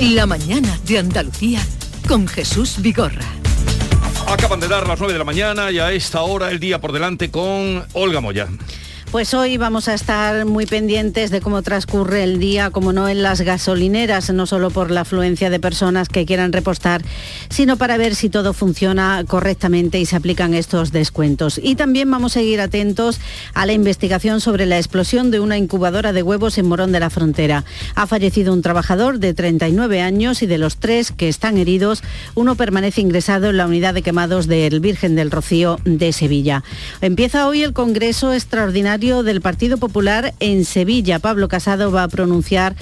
La mañana de Andalucía con Jesús Vigorra. Acaban de dar las 9 de la mañana y a esta hora el día por delante con Olga Moya. Pues hoy vamos a estar muy pendientes de cómo transcurre el día, como no en las gasolineras, no solo por la afluencia de personas que quieran repostar, sino para ver si todo funciona correctamente y se aplican estos descuentos. Y también vamos a seguir atentos a la investigación sobre la explosión de una incubadora de huevos en Morón de la Frontera. Ha fallecido un trabajador de 39 años y de los tres que están heridos, uno permanece ingresado en la unidad de quemados del Virgen del Rocío de Sevilla. Empieza hoy el Congreso Extraordinario del Partido Popular en Sevilla. Pablo Casado va a pronunciar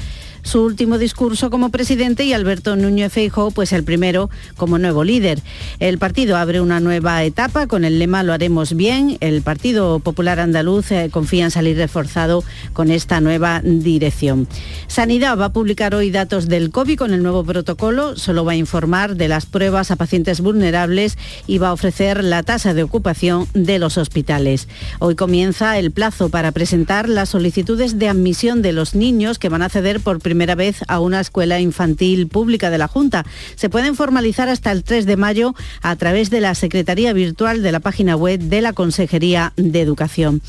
su último discurso como presidente y Alberto Núñez Feijóo pues el primero como nuevo líder. El partido abre una nueva etapa con el lema Lo haremos bien. El Partido Popular Andaluz eh, confía en salir reforzado con esta nueva dirección. Sanidad va a publicar hoy datos del COVID con el nuevo protocolo. Solo va a informar de las pruebas a pacientes vulnerables y va a ofrecer la tasa de ocupación de los hospitales. Hoy comienza el plazo para presentar las solicitudes de admisión de los niños que van a ceder por primera primera vez a una escuela infantil pública de la Junta. Se pueden formalizar hasta el 3 de mayo a través de la Secretaría Virtual de la página web de la Consejería de Educación.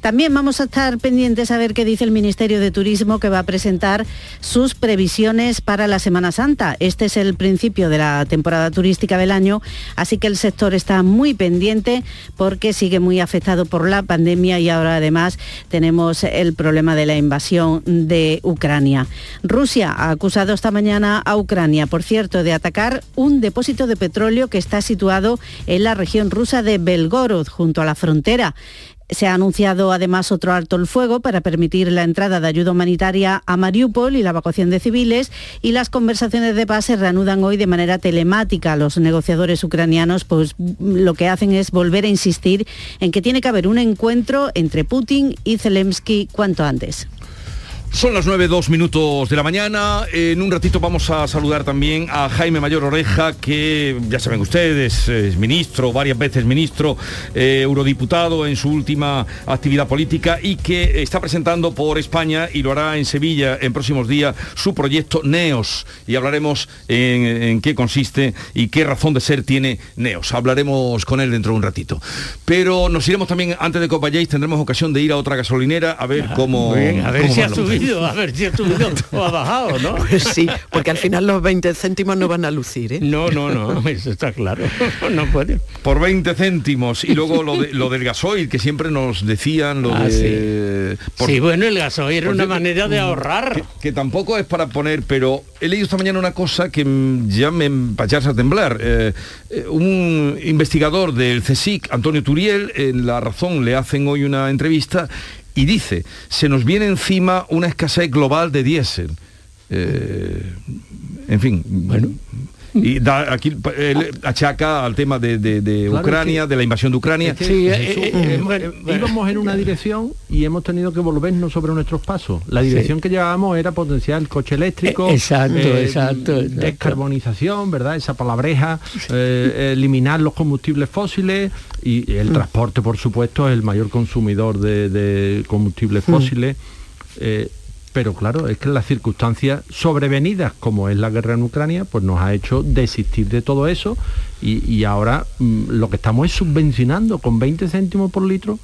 También vamos a estar pendientes a ver qué dice el Ministerio de Turismo que va a presentar sus previsiones para la Semana Santa. Este es el principio de la temporada turística del año, así que el sector está muy pendiente porque sigue muy afectado por la pandemia y ahora además tenemos el problema de la invasión de Ucrania. Rusia ha acusado esta mañana a Ucrania, por cierto, de atacar un depósito de petróleo que está situado en la región rusa de Belgorod, junto a la frontera. Se ha anunciado además otro alto el fuego para permitir la entrada de ayuda humanitaria a Mariupol y la evacuación de civiles y las conversaciones de paz se reanudan hoy de manera telemática. Los negociadores ucranianos pues lo que hacen es volver a insistir en que tiene que haber un encuentro entre Putin y Zelensky cuanto antes. Son las 9, dos minutos de la mañana. En un ratito vamos a saludar también a Jaime Mayor Oreja, que ya saben ustedes, es ministro, varias veces ministro, eh, eurodiputado en su última actividad política y que está presentando por España y lo hará en Sevilla en próximos días su proyecto NEOS. Y hablaremos en, qué consiste y qué razón de ser tiene NEOS. Hablaremos con él dentro de un ratito. Pero nos iremos también, antes de que vayáis, tendremos ocasión de ir a otra gasolinera a ver cómo... a ver si ha subido a ver si esto ha bajado, ¿no? Pues sí, porque al final los 20 céntimos no van a lucir, ¿eh? No, no, no, eso está claro. No puede. Por 20 céntimos. Y luego lo, de, lo del gasoil, que siempre nos decían lo ah, de... Sí. bueno, el gasoil era una manera de ahorrar. Que, tampoco es para poner, pero he leído esta mañana una cosa que ya me empacharse a temblar. Eh, eh, un investigador del CSIC, Antonio Turiel, en La Razón le hacen hoy una entrevista y dice, se nos viene encima una escasez global de diésel. Eh, en fin, bueno, y da, aquí achaca al tema de, Ucrania, de la invasión de Ucrania. sí, eh, eh, íbamos en una dirección y hemos tenido que volvernos sobre nuestros pasos. La dirección que llevábamos era potenciar el coche eléctrico, exacto, exacto, descarbonización, ¿verdad? Esa palabreja, eliminar los combustibles fósiles y el mm. transporte, por supuesto, es el mayor consumidor de, combustibles mm. Pero claro, es que las circunstancias sobrevenidas, como es la guerra en Ucrania, pues nos ha hecho desistir de todo eso y, ahora mm, lo que estamos es subvencionando con 20 céntimos por litro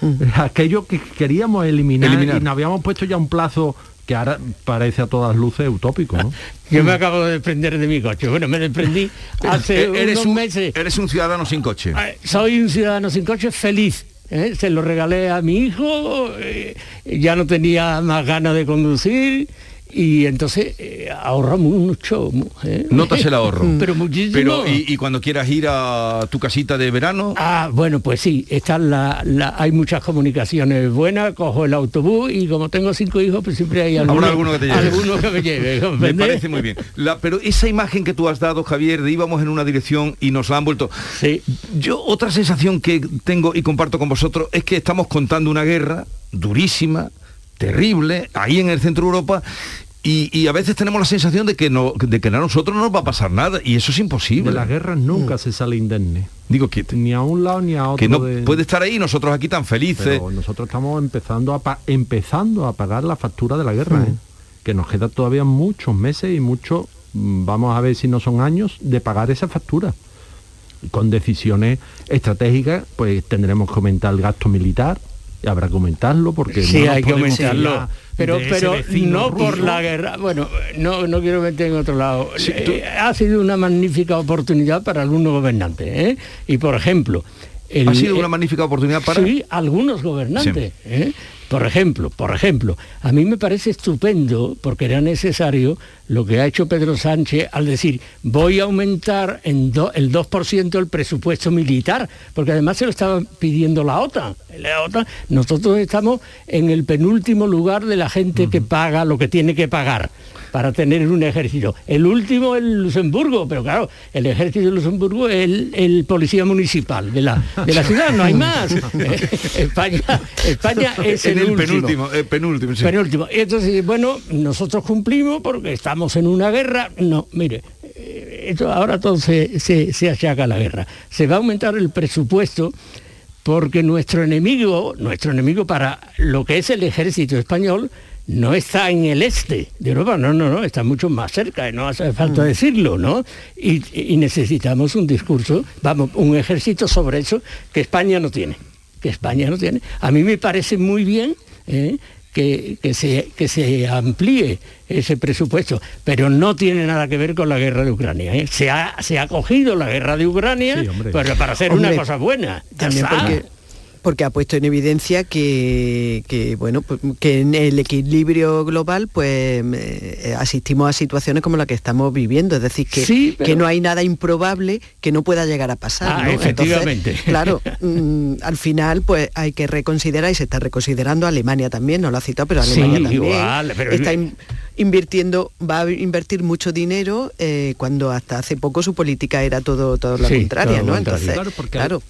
mm. aquello que queríamos eliminar, y nos habíamos puesto ya un plazo que ahora parece a todas luces utópico, ¿no? Yo me acabo de desprender de mi coche. Bueno, me desprendí hace eres unos un, meses. Eres un ciudadano sin coche. Soy un ciudadano sin coche feliz ¿eh? se lo regalé a mi hijo, eh, ya no tenía más ganas de conducir y entonces eh, ahorra mucho. ¿eh? Notas el ahorro. Pero muchísimo. Pero, ¿y, cuando quieras ir a tu casita de verano? Ah, bueno, pues sí, están la, hay muchas comunicaciones buenas, cojo el autobús y como tengo cinco hijos, pues siempre hay alguno, alguno que, te lleve. alguno que me lleve. me parece muy bien. pero esa imagen que tú has dado, Javier, de íbamos en una dirección y nos la han vuelto. Sí. Yo otra sensación que tengo y comparto con vosotros es que estamos contando una guerra durísima, terrible, ahí en el centro de Europa, y, a veces tenemos la sensación de que, no, de que a nosotros no nos va a pasar nada y eso es imposible. De las guerras nunca se sale indemne. Digo que ni a un lado ni a otro. Que no puede estar ahí nosotros aquí tan felices. nosotros estamos empezando a empezando a pagar la factura de la guerra, ¿eh? que nos queda todavía muchos meses y mucho mm, vamos a ver si no son años de pagar esa factura. Con decisiones estratégicas, pues tendremos que aumentar el gasto militar, y habrá que aumentarlo porque sí no hay que aumentarlo pero pero no por la guerra bueno no no quiero meter en otro lado Sí, Eh, ha sido una magnífica oportunidad para algunos gobernantes ¿eh? y por ejemplo el- Ha sido una eh, magnífica oportunidad para... Sí, algunos gobernantes. ¿eh? Por ejemplo, por ejemplo, a mí me parece estupendo, porque era necesario, lo que ha hecho Pedro Sánchez al decir, voy a aumentar en do- el 2% el presupuesto militar, porque además se lo estaba pidiendo la OTAN. La OTAN, nosotros estamos en el penúltimo lugar de la gente que paga lo que tiene que pagar para tener un ejército. El último es Luxemburgo, pero claro, el ejército de Luxemburgo es el, el policía municipal de la, de la ciudad, no hay más. España, España es el, el último. penúltimo, eh, penúltimo, sí. Penúltimo. Entonces, bueno, nosotros cumplimos porque estamos en una guerra. No, mire, eh, esto ahora todo se, se, se achaca a la guerra. Se va a aumentar el presupuesto porque nuestro enemigo, nuestro enemigo para lo que es el ejército español, no está en el este de Europa, no, no, no, está mucho más cerca, y no hace falta decirlo, ¿no? Y, y necesitamos un discurso, vamos, un ejército sobre eso que España no tiene, que España no tiene. A mí me parece muy bien ¿eh? que, que se, que se amplíe ese presupuesto, pero no tiene nada que ver con la guerra de Ucrania. ¿eh? Se, ha, se ha cogido la guerra de Ucrania Sí, pero para hacer Hombre, una cosa buena. También porque, porque ha puesto en evidencia que, que, bueno pues, que en el equilibrio global pues eh, asistimos a situaciones como la que estamos viviendo es decir que, Sí, pero- que no hay nada improbable que no pueda llegar a pasar Ah, ¿no? efectivamente. claro mm, al final pues hay que reconsiderar y se está reconsiderando Alemania también no lo ha citado pero Sí, Alemania también igual, pero- está in- invirtiendo va a invertir mucho dinero eh, cuando hasta hace poco su política era todo todo lo Sí, lo no contrario. entonces Claro, porque claro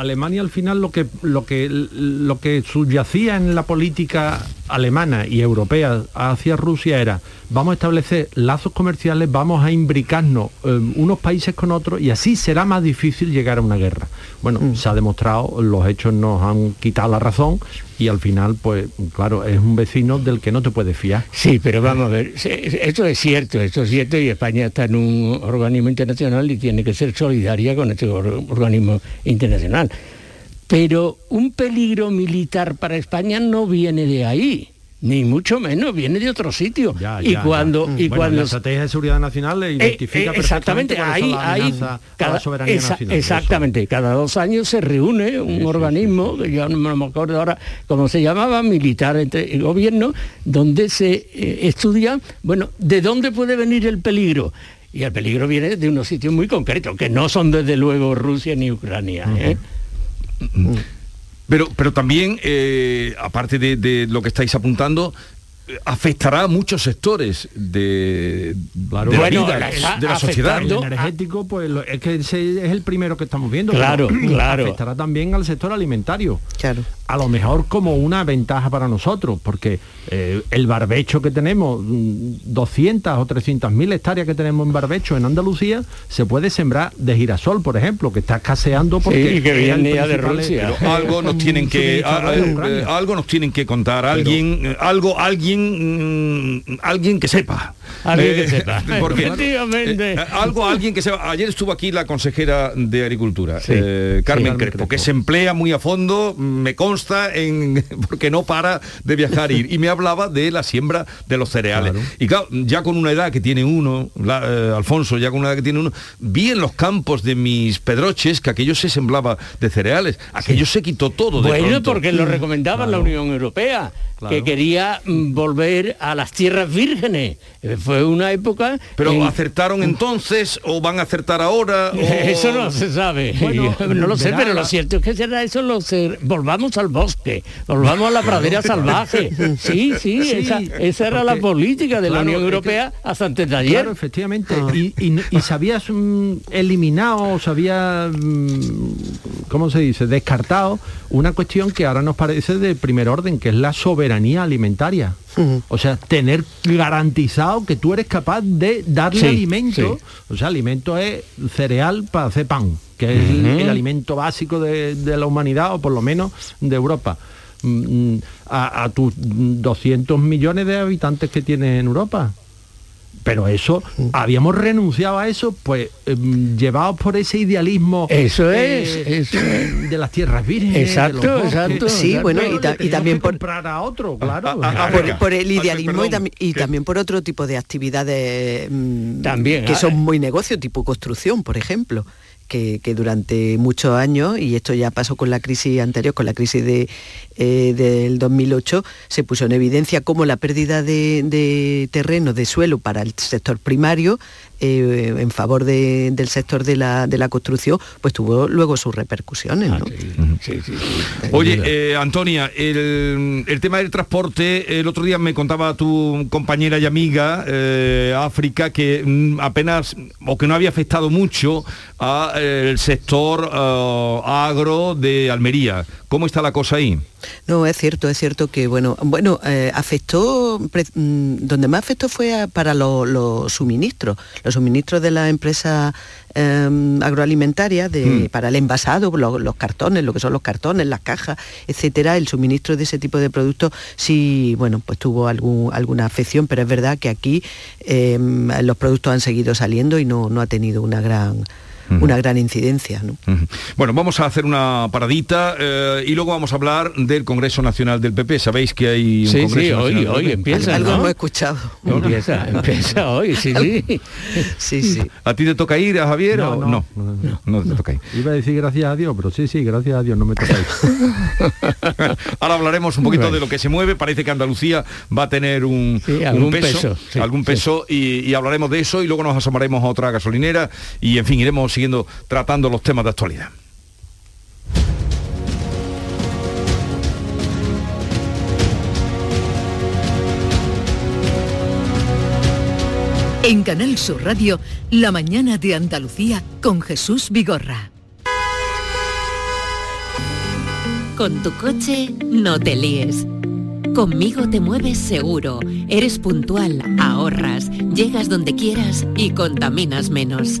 Alemania al final lo que lo que lo que subyacía en la política alemana y europea hacia Rusia era vamos a establecer lazos comerciales, vamos a imbricarnos eh, unos países con otros y así será más difícil llegar a una guerra. Bueno, se ha demostrado, los hechos nos han quitado la razón y al final, pues claro, es un vecino del que no te puedes fiar. Sí, pero vamos a ver, esto es cierto, esto es cierto y España está en un organismo internacional y tiene que ser solidaria con este or- organismo internacional. Pero un peligro militar para España no viene de ahí, ni mucho menos, viene de otro sitio. Ya, y ya, cuando, ya. y Bueno, cuando la estrategia de seguridad nacional le Eh, identifica eh, exactamente, perfectamente ahí, ahí, amenazas a la soberanía esa- nacional. Eso. exactamente, cada dos años se reúne un sí, organismo, que yo no me acuerdo ahora cómo se llamaba, militar entre el gobierno, donde se eh, estudia, bueno, de dónde puede venir el peligro. Y el peligro viene de unos sitios muy concretos, que no son desde luego Rusia ni Ucrania. Pero, pero también, eh, aparte de, de lo que estáis apuntando, eh, afectará a muchos sectores de, Claro. de la Bueno, vida, la de la sociedad. El energético, pues es que ese es el primero que estamos viendo. Claro, claro. Afectará también al sector alimentario. claro A lo mejor como una ventaja para nosotros, porque eh, el barbecho que tenemos, mm, 200 o 300 mil hectáreas que tenemos en barbecho en Andalucía, se puede sembrar de girasol, por ejemplo, que está escaseando porque Sí, que es el viene ya de principal- Rusia. pero algo nos tienen que a- a- Ucrania. eh, algo nos tienen que contar alguien eh, algo alguien mm, alguien que sepa Alguien que Eh, sepa. porque, Efectivamente. eh, algo alguien que sepa ayer estuvo aquí la consejera de agricultura Sí, eh, sí, Carmen Carmen Crespo Crespo. que se emplea muy a fondo me consta en porque no para de viajar y, y me hablaba de la siembra de los cereales Claro. y claro ya con una edad que tiene uno la- eh, Alfonso ya con una edad que tiene uno vi en los campos de mis pedroches que aquello se sembraba de cereales aquello se quitó todo de Bueno, porque lo recomendaba la Unión Europea, Claro. que quería mm, volver a las tierras vírgenes. Eh, Fue una época... Pero en- acertaron entonces o van a acertar ahora. o- Eso no se sabe. Bueno, no lo sé, pero lo cierto es que será eso lo volvamos al bosque, volvamos a la pradera salvaje. Sí, sí, Sí, esa, esa era la política de la Unión Europea hasta antes de ayer. Claro, efectivamente. Y, y- y se había mm, eliminado, se había, mm, ¿cómo se dice?, descartado una cuestión que ahora nos parece de primer orden, que es la soberanía alimentaria. O sea, tener garantizado que tú eres capaz de darle Sí, alimento. sí. O sea, alimento es cereal para hacer pan, que es el, el alimento básico de, de la humanidad, o por lo menos de Europa. Mm, A, a tus 200 millones de habitantes que tienes en Europa. pero eso, habíamos renunciado a eso, pues em, llevados por ese idealismo Eso eh, es, eso es. de las tierras vírgenes. de Exacto, los bosques. exacto. Sí, exacto. bueno, y, ta- también por, comprar a otro, claro. Ah, ah, por, venga. por el Ah, idealismo y, perdón, tam- y también por otro tipo de actividades mm, También, que ah, son eh. muy negocio, tipo construcción, por ejemplo. Que, durante muchos años, y esto ya pasó con la crisis anterior, con la crisis de, eh, del 2008, se puso en evidencia cómo la pérdida de terreno, de suelo para el sector primario, eh, en favor de- del sector de la, de la construcción, pues tuvo luego sus repercusiones. Ah, ¿no? sí, sí, sí, sí. Oye, eh, Antonia, el, el tema del transporte, el otro día me contaba tu compañera y amiga eh, África que mm, apenas o que no había afectado mucho al sector eh, agro de Almería. ¿Cómo está la cosa ahí? No, es cierto, es cierto que, bueno, bueno, eh, afectó, pre- mm, donde más afectó fue a- para lo- los suministros, los suministros de la empresa eh, agroalimentaria, de, Mm. para el envasado, lo- los cartones, lo que son los cartones, las cajas, etcétera, el suministro de ese tipo de productos sí, bueno, pues tuvo algún, alguna afección, pero es verdad que aquí eh, los productos han seguido saliendo y no, no ha tenido una gran, una gran incidencia, ¿no? Ujú. Bueno, vamos a hacer una paradita eh, y luego vamos a hablar del Congreso Nacional del PP. Sabéis que hay un Sí, Congreso sí, hoy, Nacional del hoy PP? empieza, Algo ¿no? hemos escuchado. Empieza, empieza hoy, sí, sí. Sí, sí. ¿A ti te toca ir, a Javier? No, o no, no? no, No, no. te toca ir. Iba a decir gracias a Dios, pero sí, sí, gracias a Dios, no me tocáis. Ahora hablaremos un poquito Bueno. de lo que se mueve. Parece que Andalucía va a tener un, Sí, un algún peso, peso, sí, algún sí. peso y, y hablaremos de eso y luego nos asomaremos a otra gasolinera y en fin iremos siguiendo tratando los temas de actualidad. En Canal Sur Radio, La mañana de Andalucía con Jesús Vigorra. Con tu coche no te líes. Conmigo te mueves seguro, eres puntual, ahorras, llegas donde quieras y contaminas menos.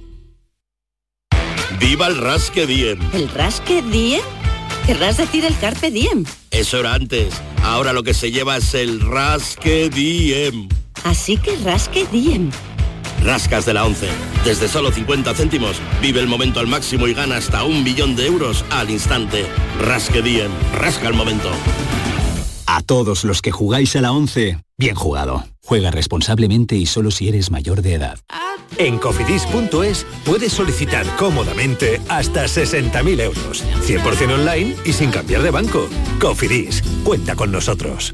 ¡Viva el Rasque Diem! ¿El rasque diem? ¿Querrás decir el carpe diem? Eso era antes. Ahora lo que se lleva es el Rasque Diem. Así que rasque diem. Rascas de la 11. Desde solo 50 céntimos, vive el momento al máximo y gana hasta un millón de euros al instante. Rasque Diem. Rasca el momento. A todos los que jugáis a la 11, bien jugado. Juega responsablemente y solo si eres mayor de edad. En cofidis.es puedes solicitar cómodamente hasta 60.000 euros. 100% online y sin cambiar de banco. Cofidis, cuenta con nosotros.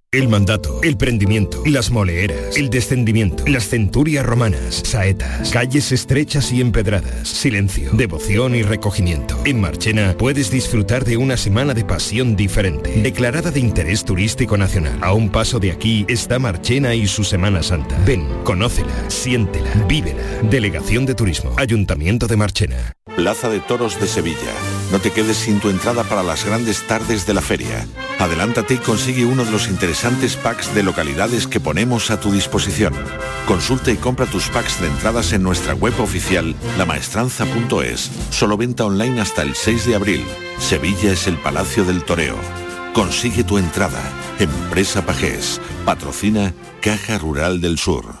El mandato, el prendimiento, las moleeras, el descendimiento, las centurias romanas, saetas, calles estrechas y empedradas, silencio, devoción y recogimiento. En Marchena puedes disfrutar de una semana de pasión diferente, declarada de interés turístico nacional. A un paso de aquí está Marchena y su Semana Santa. Ven, conócela, siéntela, vívela. Delegación de Turismo, Ayuntamiento de Marchena. Plaza de Toros de Sevilla. No te quedes sin tu entrada para las grandes tardes de la feria. Adelántate y consigue uno de los interesantes packs de localidades que ponemos a tu disposición. Consulta y compra tus packs de entradas en nuestra web oficial lamaestranza.es. Solo venta online hasta el 6 de abril. Sevilla es el Palacio del Toreo. Consigue tu entrada. Empresa Pajés. Patrocina Caja Rural del Sur.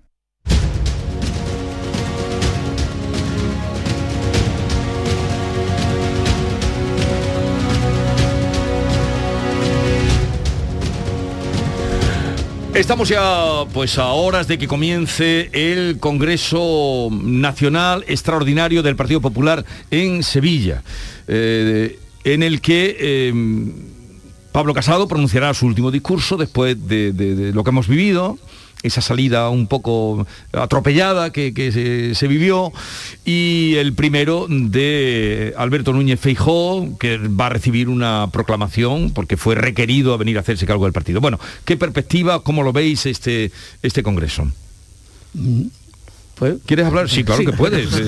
Estamos ya pues a horas de que comience el Congreso Nacional Extraordinario del Partido Popular en Sevilla, eh, en el que eh, Pablo Casado pronunciará su último discurso después de, lo que hemos vivido esa salida un poco atropellada que, que se, se vivió y el primero de Alberto Núñez Feijó que va a recibir una proclamación porque fue requerido a venir a hacerse cargo del partido. Bueno, ¿qué perspectiva, cómo lo veis este, este congreso? ¿Quieres hablar? Sí, claro Sí. que puedes.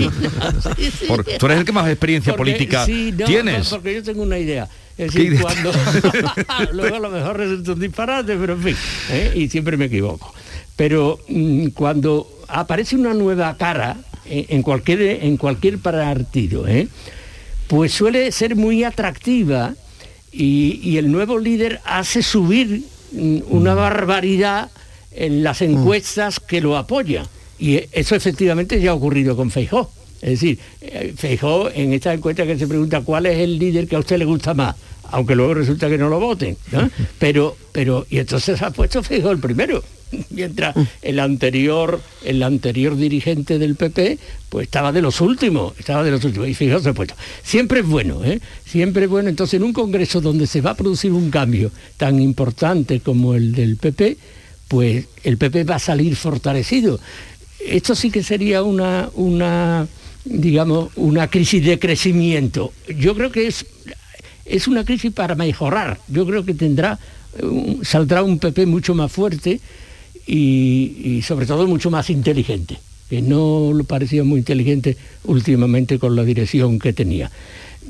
Sí. Por- tú eres el que más experiencia Porque- política sí, no, tienes. no, porque yo tengo una idea. Es ¿Qué decir, cuando... Luego a lo mejor resulta un disparate, pero en fin, ¿eh? y siempre me equivoco. Pero mm, cuando aparece una nueva cara en, en cualquier, en cualquier partido, ¿eh? pues suele ser muy atractiva y, y el nuevo líder hace subir mm, una barbaridad en las encuestas que lo apoya. Y eso efectivamente ya ha ocurrido con Feijó. Es decir, eh, Feijó en esta encuesta que se pregunta cuál es el líder que a usted le gusta más, aunque luego resulta que no lo voten. ¿no? Pero, pero, y entonces ha puesto Feijó el primero. Mientras el anterior, el anterior dirigente del PP, pues estaba de los últimos, estaba de los últimos. Y Feijó se ha puesto. Siempre es bueno, ¿eh? Siempre es bueno. Entonces, en un congreso donde se va a producir un cambio tan importante como el del PP, pues el PP va a salir fortalecido. Esto sí que sería una, una digamos, una crisis de crecimiento. Yo creo que es, es una crisis para mejorar. Yo creo que tendrá, eh, saldrá un PP mucho más fuerte y, y sobre todo mucho más inteligente, que no lo parecía muy inteligente últimamente con la dirección que tenía.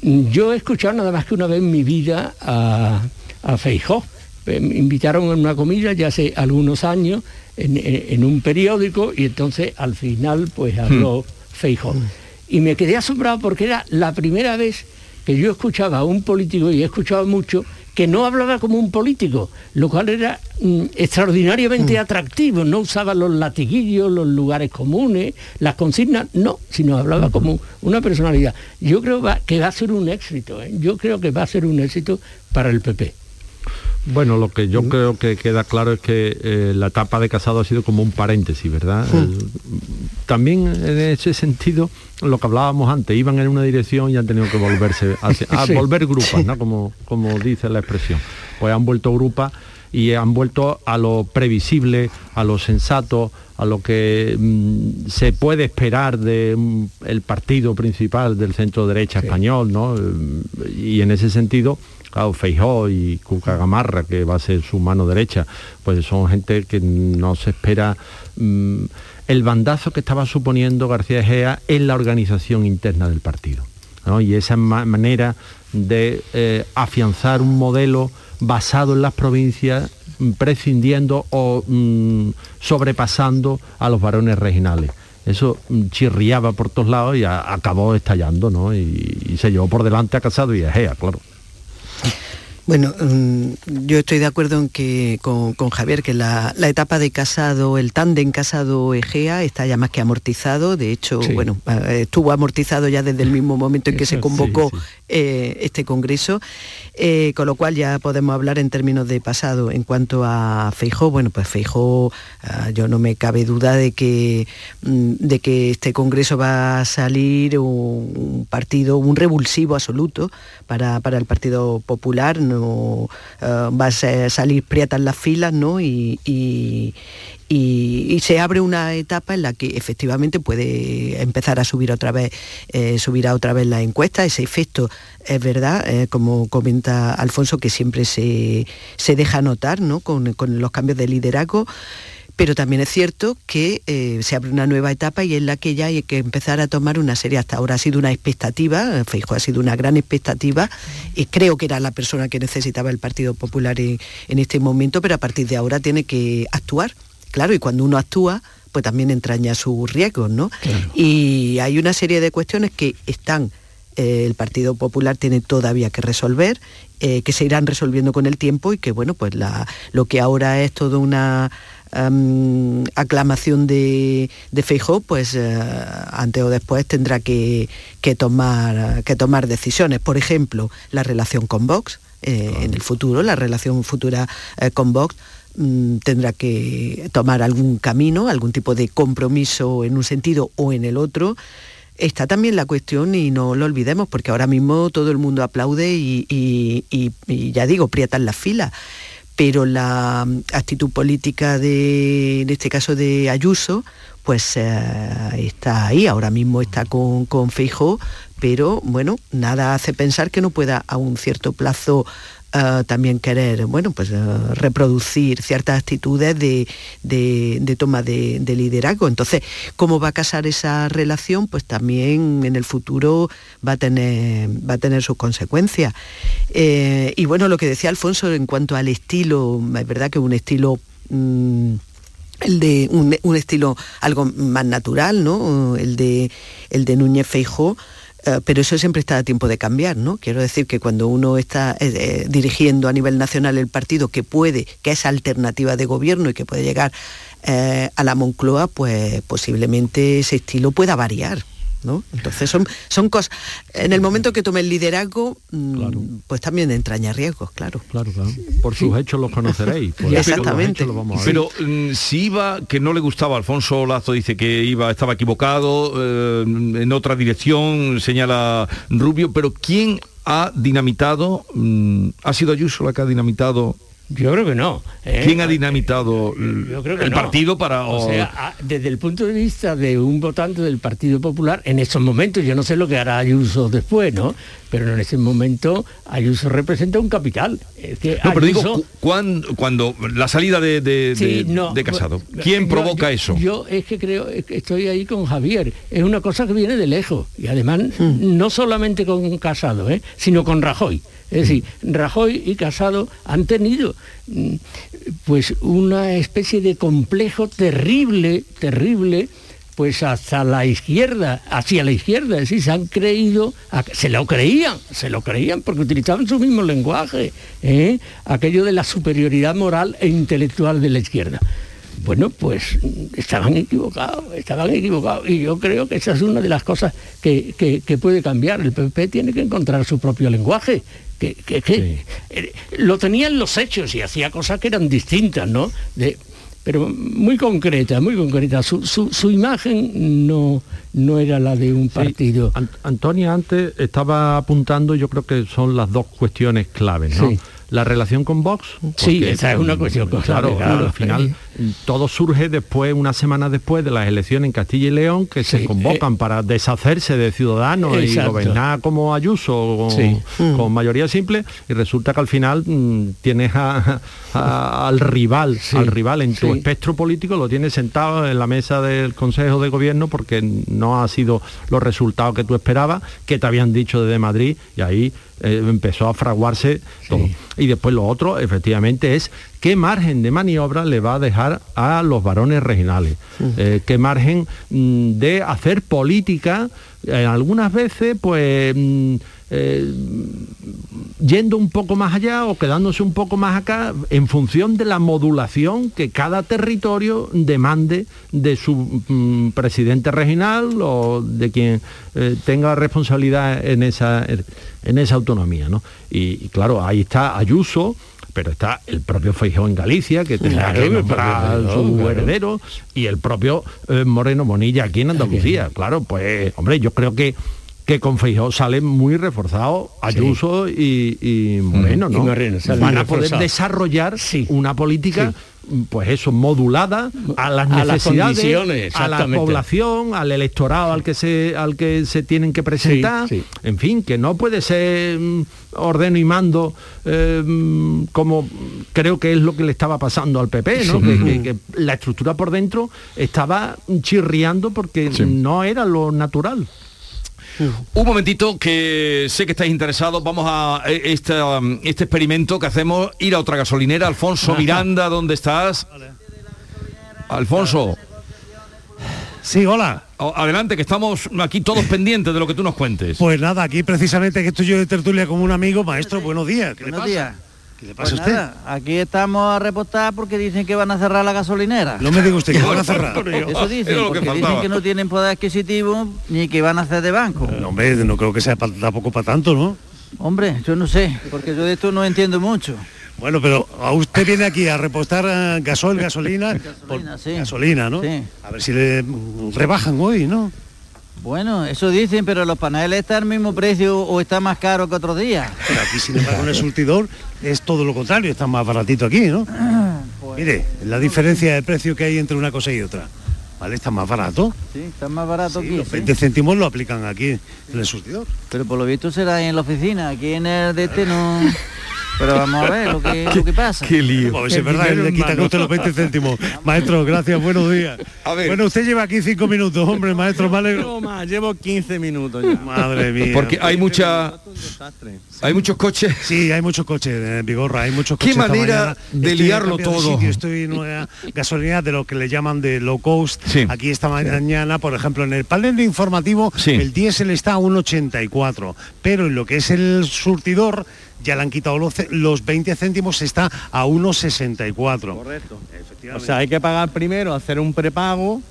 Yo he escuchado nada más que una vez en mi vida a, a Feijó. Eh, Me invitaron a una comida ya hace algunos años en, un periódico y entonces al final pues habló Feijó. Y me quedé asombrado porque era la primera vez que yo escuchaba a un político, y he escuchado mucho, que no hablaba como un político, lo cual era mm, extraordinariamente atractivo, no usaba los latiguillos, los lugares comunes, las consignas, no, sino hablaba como una personalidad. Yo creo va- que va a ser un éxito, ¿eh? yo creo que va a ser un éxito para el PP. Bueno, lo que yo creo que queda claro es que eh, la etapa de Casado ha sido como un paréntesis, ¿verdad? El- también en ese sentido, lo que hablábamos antes, iban en una dirección y han tenido que volverse a Sí. volver grupas, Sí. ¿no? Como, como dice la expresión. Pues han vuelto grupas y han vuelto a lo previsible, a lo sensato, a lo que mm, se puede esperar del partido principal del centro derecha español, ¿no? Y en ese sentido, claro, Feijó y Cuca Gamarra, que va a ser su mano derecha, pues son gente que no se espera mm, el bandazo que estaba suponiendo García Egea en la organización interna del partido. ¿no? Y esa ma- manera de eh, afianzar un modelo basado en las provincias, mm, prescindiendo o mm, sobrepasando a los varones regionales. Eso chirriaba por todos lados y acabó estallando, ¿no? Y, y se llevó por delante a Casado y a Egea, claro. Bueno, mm, yo estoy de acuerdo en que con, con Javier que la, la etapa de casado, el tándem casado Egea está ya más que amortizado. De hecho, Sí. bueno, eh, estuvo amortizado ya desde el mismo momento en que se convocó sí, eh, este Congreso, eh, con lo cual ya podemos hablar en términos de pasado. En cuanto a Feijó, bueno, pues Feijó, ah, yo no me cabe duda de que, mm, de que este Congreso va a salir un partido, un revulsivo absoluto para, el Partido Popular, no ah, va a salir prieta en las filas, ¿no? y, se abre una etapa en la que efectivamente puede empezar a subir otra vez, eh, subirá otra vez la encuesta. Ese efecto es verdad, eh, como comenta Alfonso, que siempre se, deja notar ¿no? con, los cambios de liderazgo. Pero también es cierto que eh, se abre una nueva etapa y en la que ya hay que empezar a tomar una serie, hasta ahora ha sido una expectativa, Feijo ha sido una gran expectativa, y creo que era la persona que necesitaba el Partido Popular en este momento, pero a partir de ahora tiene que actuar Claro, y cuando uno actúa, pues también entraña sus riesgos, ¿no? Y hay una serie de cuestiones que están, eh, el Partido Popular tiene todavía que resolver, eh, que se irán resolviendo con el tiempo y que, bueno, pues lo que ahora es toda una aclamación de, de pues eh, antes o después tendrá que, tomar, que tomar decisiones. Por ejemplo, la relación con Vox, en el futuro, la relación futura con Vox, Mm, tendrá que tomar algún camino, algún tipo de compromiso en un sentido o en el otro. Está también la cuestión, y no lo olvidemos, porque ahora mismo todo el mundo aplaude y, ya digo, prietan las filas pero la mm, actitud política de, en este caso de Ayuso, pues eh, está ahí, ahora mismo está con, con Feijó, pero bueno, nada hace pensar que no pueda a un cierto plazo también querer bueno, pues, reproducir ciertas actitudes de, toma de, liderazgo. Entonces, ¿cómo va a casar esa relación? Pues también en el futuro va a tener, va a tener sus consecuencias. Eh, y bueno, lo que decía Alfonso en cuanto al estilo, es verdad que un estilo... Mm, el de un, estilo algo más natural, ¿no? El de, el de Núñez Feijó, eh, pero eso siempre está a tiempo de cambiar, ¿no? Quiero decir que cuando uno está eh, eh, dirigiendo a nivel nacional el partido que puede, que es alternativa de gobierno y que puede llegar a la Moncloa, pues posiblemente ese estilo pueda variar. Entonces son, son cosas. En el momento que tome el liderazgo, mm, pues también entraña riesgos, claro. Claro, Por sus hechos los conoceréis. Exactamente. Pero mm, si iba, que no le gustaba, Alfonso Lazo dice que iba, estaba equivocado, eh, en otra dirección, señala Rubio, pero ¿quién ha dinamitado? Mm, ¿Ha sido Ayuso la que ha dinamitado yo creo que no. ¿eh? ¿Quién ha dinamitado el partido para...? O... sea, desde el punto de vista de un votante del Partido Popular, en estos momentos, yo no sé lo que hará Ayuso después, ¿no? Pero en ese momento Ayuso representa un capital. no, pero digo, cuando, la salida de, de, Casado, ¿quién provoca eso? Yo es que creo, que estoy ahí con Javier, es una cosa que viene de lejos, y además mm. no solamente con Casado, ¿eh? sino con Rajoy. Es decir, Rajoy y Casado han tenido mm, pues una especie de complejo terrible, terrible, pues hasta la izquierda, hacia la izquierda, es decir, se han creído, se lo creían, se lo creían porque utilizaban su mismo lenguaje, ¿eh? aquello de la superioridad moral e intelectual de la izquierda. Bueno, pues estaban equivocados, estaban equivocados. Y yo creo que esa es una de las cosas que, que puede cambiar. El PP tiene que encontrar su propio lenguaje que, eh, lo tenían los hechos y hacía cosas que eran distintas, ¿no? Pero muy concreta, muy concreta. Su, imagen no, no era la de un partido. Antonia antes estaba apuntando, yo creo que son las dos cuestiones claves, ¿no? La relación con Vox. Sí, esa es una cuestión claro, claro, al final todo surge después, una semana después de las elecciones en Castilla y León, que se convocan eh, para deshacerse de Ciudadanos y gobernar como Ayuso con, mayoría simple, y resulta que al final mm, tienes al rival, al rival en tu espectro político, lo tienes sentado en la mesa del Consejo de Gobierno porque no ha sido los resultados que tú esperabas, que te habían dicho desde Madrid, y ahí eh, empezó a fraguarse todo. Y después lo otro, efectivamente, es qué margen de maniobra le va a dejar a los varones regionales, Eh, qué margen mm, de hacer política, eh, algunas veces pues mm, eh, yendo un poco más allá o quedándose un poco más acá en función de la modulación que cada territorio demande de su mm, presidente regional o de quien eh, tenga responsabilidad en esa, en esa autonomía. ¿no? Y, y claro, ahí está Ayuso, pero está el propio Feijóo en Galicia, que tendrá Claro, que nombrar propio su claro. heredero, y el propio eh, Moreno Bonilla aquí en Andalucía. Claro, pues, hombre, yo creo que que con Feijóo salen muy reforzados Ayuso y, y Moreno, Y ¿no? Moreno, Van a poder desarrollar una política, pues eso, modulada a las A necesidades, a la población, al electorado al que se al que se tienen que presentar, Sí, en fin, que no puede ser mm, ordeno y mando eh, mm, como creo que es lo que le estaba pasando al PP, ¿no? Sí. Que, que- que la estructura por dentro estaba chirriando porque no era lo natural. Un momentito que sé que estáis interesados. Vamos a eh, este, um, este experimento que hacemos, ir a otra gasolinera. Alfonso Miranda, ¿dónde estás? Alfonso. Sí, hola. Adelante, que estamos aquí todos pendientes de lo que tú nos cuentes. Pues nada, aquí precisamente que estoy yo de tertulia como un amigo, maestro, buenos días. ¿Qué le Buenos pasa? días. ¿Qué le Pues pasa a usted? nada, aquí estamos a reportar porque dicen que van a cerrar la gasolinera. No me diga usted que van a cerrar. Eso dicen, Era lo que porque dicen que no tienen poder adquisitivo ni que van a hacer de banco. No, hombre, no creo que sea pa- tampoco para tanto, ¿no? Hombre, yo no sé, porque yo de esto no entiendo mucho. Bueno, pero a usted viene aquí a repostar eh, gasol, gasolina, por- gasolina, ¿no? A ver si le rebajan hoy, ¿no? Bueno, eso dicen, pero los paneles están al mismo precio o está más caro que otros días. Pero aquí, sin embargo, en el surtidor es todo lo contrario, está más baratito aquí, ¿no? Mire, la diferencia de precio que hay entre una cosa y otra. ¿Vale? Está más barato. Sí, está más barato aquí. Los sí. 20 céntimos lo aplican aquí en el surtidor. Pero por lo visto será en la oficina, aquí en el de este no... Pero vamos a ver lo que, lo que pasa. Qué lío. A ver es verdad que le quitan a usted los 20 céntimos. Maestro, gracias, buenos días. Bueno, usted lleva aquí cinco minutos, hombre, maestro, alegro. llevo 15 minutos ya. Madre mía. Porque hay mucha... Hay muchos coches. Sí, hay muchos coches en Vigorra, hay muchos Qué coches. esta manera de Estoy liarlo todo. sitio, estoy en una gasolina de lo que le llaman de low cost. Aquí esta mañana, por ejemplo, en el panel de informativo, el diésel está a 1,84, pero en lo que es el surtidor ya le han quitado los, los 20 céntimos, está a 1,64. Correcto. O sea, hay que pagar primero, hacer un prepago,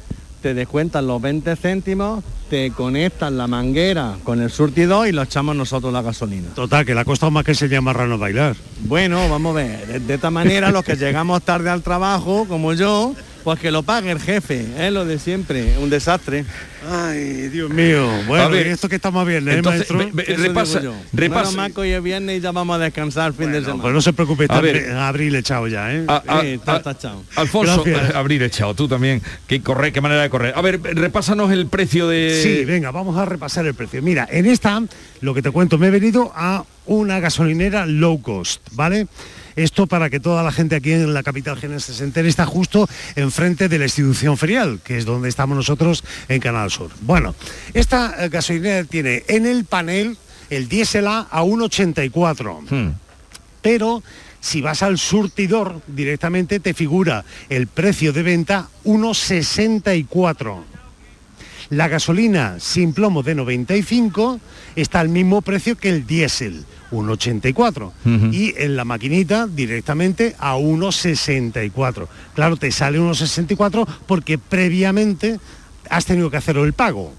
te descuentan los 20 céntimos, te conectan la manguera con el surtidor y lo echamos nosotros la gasolina. Total, que le ha costado más que se llama Marrano bailar. Bueno, vamos a ver, de, de esta manera los que llegamos tarde al trabajo, como yo, pues que lo pague el jefe, es lo de siempre, un desastre. Ay, Dios mío. Bueno, A ver, y esto que estamos viendo, ¿eh, entonces, maestro? ve- Eso repasa- repasa- que hoy es viernes y ya vamos a descansar el fin de semana. Pues no se preocupe, está A ver. en abril echado ya, ¿eh? A- a- Sí, está tachado. Alfonso, Gracias. eh, abrir echado, tú también. Qué correr, qué manera de correr. A ver, repásanos el precio de. Sí, venga, vamos a repasar el precio. Mira, en esta, lo que te cuento, me he venido a una gasolinera low cost, ¿vale? Esto para que toda la gente aquí en la capital genense se entere, está justo enfrente de la institución ferial, que es donde estamos nosotros en Canal Sur. Bueno, esta eh, gasolinera tiene en el panel el diésel A a 1,84 pero si vas al surtidor directamente te figura el precio de venta 1,64. La gasolina sin plomo de 95 está al mismo precio que el diésel, 1,84. Ujú. Y en la maquinita directamente a 1,64. Claro, te sale 1,64 porque previamente has tenido que hacer el pago.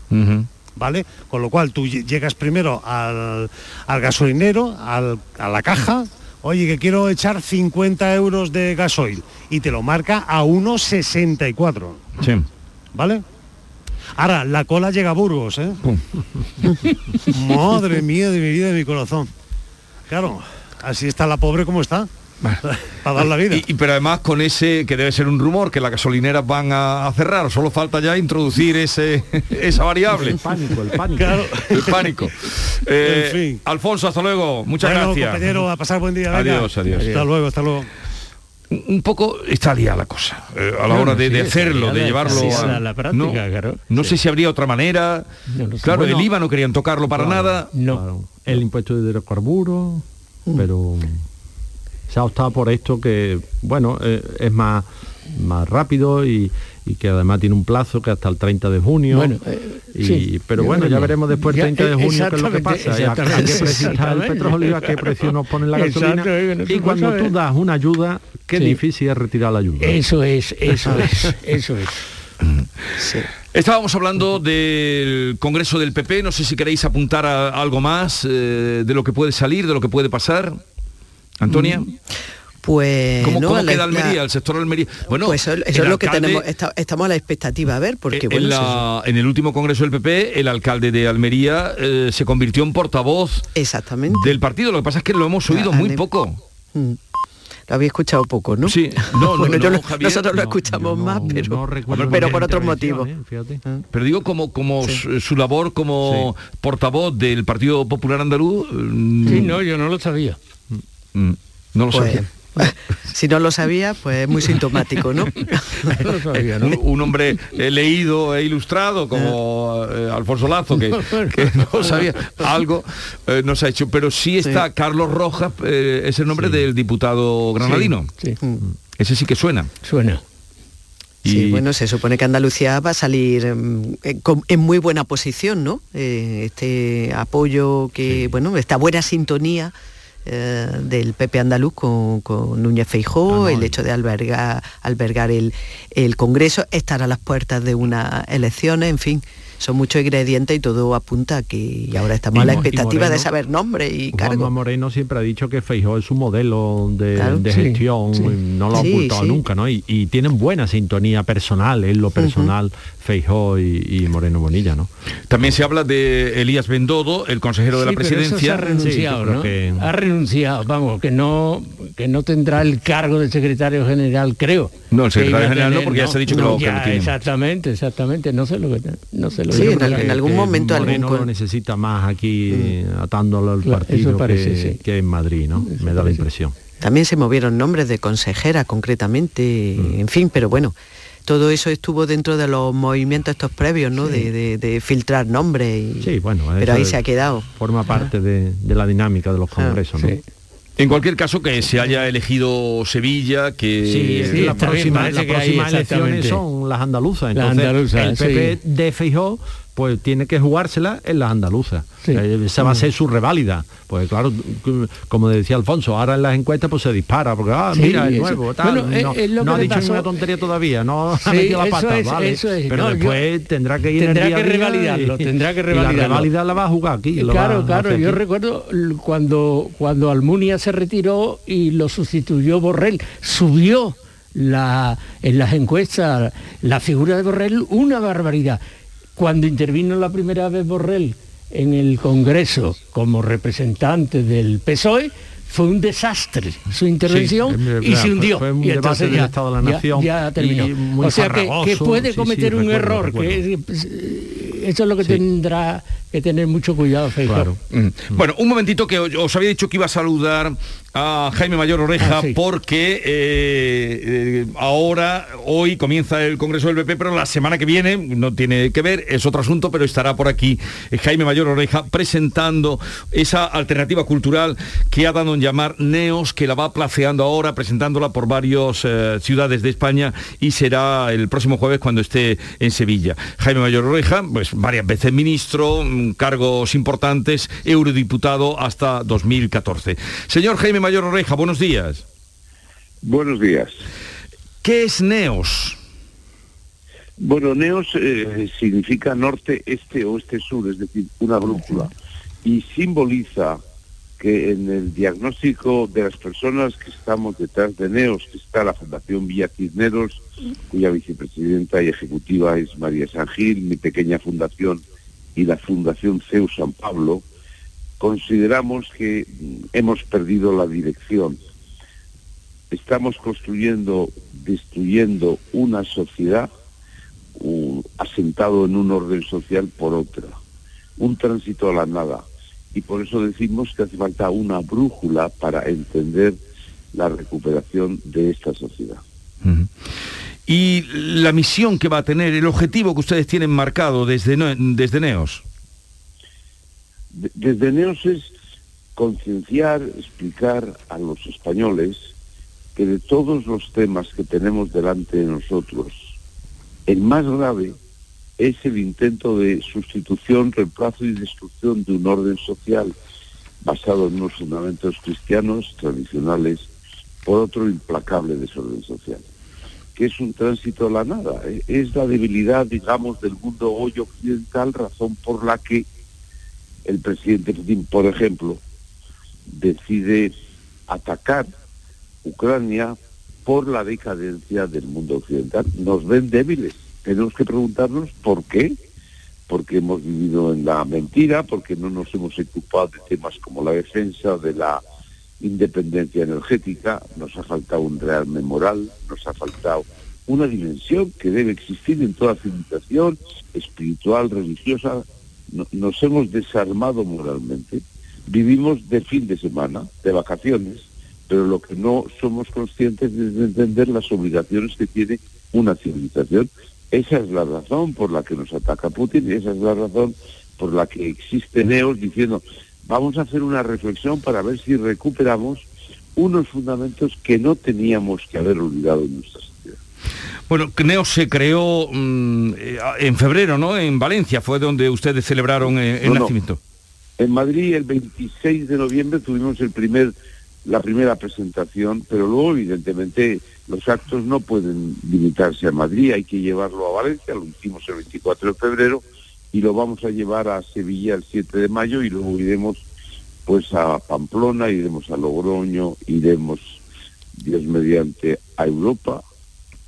¿vale? Con lo cual tú lle- llegas primero al, al gasolinero, al- a la caja, oye, que quiero echar 50 euros de gasoil y te lo marca a 1,64. Sí. ¿Vale? Ahora, la cola llega a Burgos, ¿eh? Madre mía de mi vida y de mi corazón. Claro, así está la pobre como está. Para dar la vida. Y, y- pero además con ese que debe ser un rumor que las gasolineras van a, a cerrar, solo falta ya introducir ese esa variable. El pánico, el pánico. Claro. El pánico. Eh, En fin. Alfonso, hasta luego. Muchas Bueno, gracias. compañero, a pasar buen día. venga. Adiós, adiós. Hasta luego, hasta luego. Un poco está liada la cosa eh, a la hora de, sí, de está hacerlo, de llevarlo a la- práctica, no, claro. no sé si habría otra manera. no sé. Claro, Bueno, el IVA no querían tocarlo para Claro, nada. claro. El impuesto de hidrocarburos, pero se ha optado por esto que, bueno, eh, es más, más rápido y, y que además tiene un plazo que hasta el 30 de junio. Bueno, eh, y, sí, pero bueno, ya veremos. después del 30 de eh, junio qué es lo que pasa, y a, a qué exactamente, precio está el exactamente. petróleo, a qué precio nos ponen la gasolina. Se y cuando tú das una ayuda, qué Sí. difícil es retirar la ayuda. Eso es, eso es, eso es. Estábamos hablando del Congreso del PP, no sé si queréis apuntar a algo más eh, de lo que puede salir, de lo que puede pasar. Antonia. Pues ¿Cómo, no, cómo la- queda la- Almería, el sector Almería? Bueno, pues eso, eso es lo que tenemos, esta- estamos a la expectativa a ver, porque en, bueno, la- en el último Congreso del PP, el alcalde de Almería eh, se convirtió en portavoz Exactamente. del partido. Lo que pasa es que lo hemos oído Ah, muy poco. Mm. Lo había escuchado poco, ¿no? Sí, no, no, bueno, yo no, lo- Javier, nosotros lo no, escuchamos más, pero, recuerdo pero por otros intervención, motivos. ¿eh? Fíjate. Pero digo, como, como su, su labor como portavoz del Partido Popular Andaluz... mm, Sí, no, yo no lo sabía. mm, no lo Pues, sabía. si no lo sabía, pues es muy sintomático, ¿no? No sabía, ¿no? un, un hombre eh, leído e ilustrado como eh, Alfonso Lazo, que, que no sabía algo, eh, nos ha hecho. Pero sí está Carlos Rojas, eh, es el nombre del diputado granadino. Sí, Ese sí que suena. suena. Sí, bueno, se supone que Andalucía va a salir mm, en, con- en muy buena posición, ¿no? Eh, este apoyo que, bueno, esta buena sintonía eh, del PP andaluz con, con Núñez Feijó, el hecho de albergar, albergar el, el Congreso, estar a las puertas de unas elecciones, en fin, son muchos ingredientes y todo apunta a que y ahora estamos a la expectativa de saber nombre y Juanma cargo. Moreno siempre ha dicho que Feijó es su modelo de, Claro. de Sí, gestión, sí. no lo ha Sí, ocultado nunca, ¿no? Y, y tienen buena sintonía personal, en lo personal, Feijó y, y Moreno Bonilla, ¿no? También se habla de Elías Bendodo, el consejero de la Sí, pero eso se presidencia. ha renunciado, ¿no? que- Ha renunciado, vamos, que no que no tendrá el cargo de secretario general, creo. No, el secretario general no, porque ya se ha dicho que lo- que lo tiene. Exactamente, exactamente. No sé lo que no sé lo Sí, que en, en algún momento algún Moreno con- lo necesita más aquí eh, atándolo al partido eso parece, que, sí. que en Madrid, ¿no? Me da la impresión. También se movieron nombres de consejera concretamente, en fin, pero bueno, todo eso estuvo dentro de los movimientos estos previos, ¿no? De, de- de filtrar nombres. y- Sí, bueno, pero ahí se ha quedado. Forma parte de, de la dinámica de los congresos, ¿no? sí. En cualquier caso, que se haya elegido Sevilla, que... Sí, Sí, las próximas, ahí, próximas elecciones son las andaluzas. Las Entonces, andaluzas, el PP sí. de Feijó pues tiene que jugársela en las andaluzas. Sí. Eh, esa va a ser su reválida. Pues claro, como decía Alfonso, ahora en las encuestas pues se dispara, porque ah, Sí, mira, eso. nuevo, tal. Bueno, es- no es lo no que ha dicho pasó- una tontería todavía, no ha metido la pata, es, vale. es. Pero No, yo- después tendrá que ir en tendrá el día que revalidarlo, y- tendrá que y revalidarlo. la revalida la va a jugar aquí. va Claro, claro, yo aquí. recuerdo cuando, cuando Almunia se retiró y lo sustituyó Borrell, subió la, en las encuestas la figura de Borrell una barbaridad. Cuando intervino la primera vez Borrell en el Congreso como representante del PSOE, fue un desastre su intervención Sí, y se hundió. fue un y entonces del ya, Estado de la ya- Nación ya terminó. o sea que, puede sí, sí, cometer un recuerdo, error, recuerdo. que es- eh, eso es lo que tendrá que tener mucho cuidado, Feijóo. Claro. Mm. Bueno, un momentito que os había dicho que iba a saludar a Jaime Mayor Oreja Ah, sí. porque eh, eh, ahora, hoy comienza el Congreso del PP, pero la semana que viene, no tiene que ver, es otro asunto, pero estará por aquí eh, Jaime Mayor Oreja presentando esa alternativa cultural que ha dado en llamar Neos, que la va placeando ahora, presentándola por varias ciudades de España y será el próximo jueves cuando esté en Sevilla. Jaime Mayor Oreja, pues varias veces ministro, mm, cargos importantes, eurodiputado hasta 2014. Señor Jaime Mayor Oreja, buenos días. Buenos días. ¿Qué es Neos? Bueno, NEOS eh, significa norte, este, oeste, sur, es decir, una brújula. Y simboliza que en el diagnóstico de las personas que estamos detrás de NEOS, que está la Fundación Villa Cisneros, cuya vicepresidenta y ejecutiva es María San Gil, mi pequeña fundación y la Fundación CEU San Pablo, consideramos que hemos perdido la dirección. Estamos construyendo, destruyendo una sociedad asentado en un orden social por otra, un tránsito a la nada. Y por eso decimos que hace falta una brújula para entender la recuperación de esta sociedad. Y la misión que va a tener, el objetivo que ustedes tienen marcado desde, desde Neos. De- Desde Neos es concienciar, explicar a los españoles que de todos los temas que tenemos delante de nosotros, el más grave es el intento de sustitución, reemplazo y destrucción de un orden social basado en unos fundamentos cristianos tradicionales por otro implacable desorden social, que es un tránsito a la nada, eh, es la debilidad, digamos, del mundo hoy occidental, razón por la que el presidente Putin, por ejemplo, decide atacar Ucrania por la decadencia del mundo occidental. Nos ven débiles. Tenemos que preguntarnos por qué. Porque hemos vivido en la mentira, porque no nos hemos ocupado de temas como la defensa de la independencia energética, nos ha faltado un real moral, nos ha faltado una dimensión que debe existir en toda civilización espiritual, religiosa. Nos hemos desarmado moralmente. Vivimos de fin de semana, de vacaciones, pero lo que no somos conscientes es de entender las obligaciones que tiene una civilización. Esa es la razón por la que nos ataca Putin y esa es la razón por la que existe Neos diciendo vamos a hacer una reflexión para ver si recuperamos unos fundamentos que no teníamos que haber olvidado en nuestra sociedad. Bueno, Neos se creó mm, eh, en febrero, ¿no? En Valencia fue donde ustedes celebraron eh, el nacimiento. En Madrid el 26 de noviembre tuvimos el primer la primera presentación, pero luego evidentemente los actos no pueden limitarse a Madrid, hay que llevarlo a Valencia, lo hicimos el 24 de febrero y lo vamos a llevar a Sevilla el 7 de mayo y luego iremos pues a Pamplona, iremos a Logroño, iremos Dios mediante a Europa,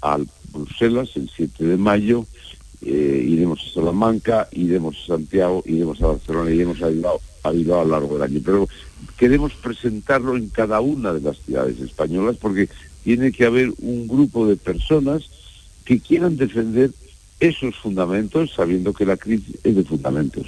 a Bruselas el 7 de mayo, eh, iremos a Salamanca, iremos a Santiago, iremos a Barcelona, iremos a Bilbao, a Bilbao a lo largo del año. Pero queremos presentarlo en cada una de las ciudades españolas porque tiene que haber un grupo de personas que quieran defender esos fundamentos sabiendo que la crisis es de fundamentos.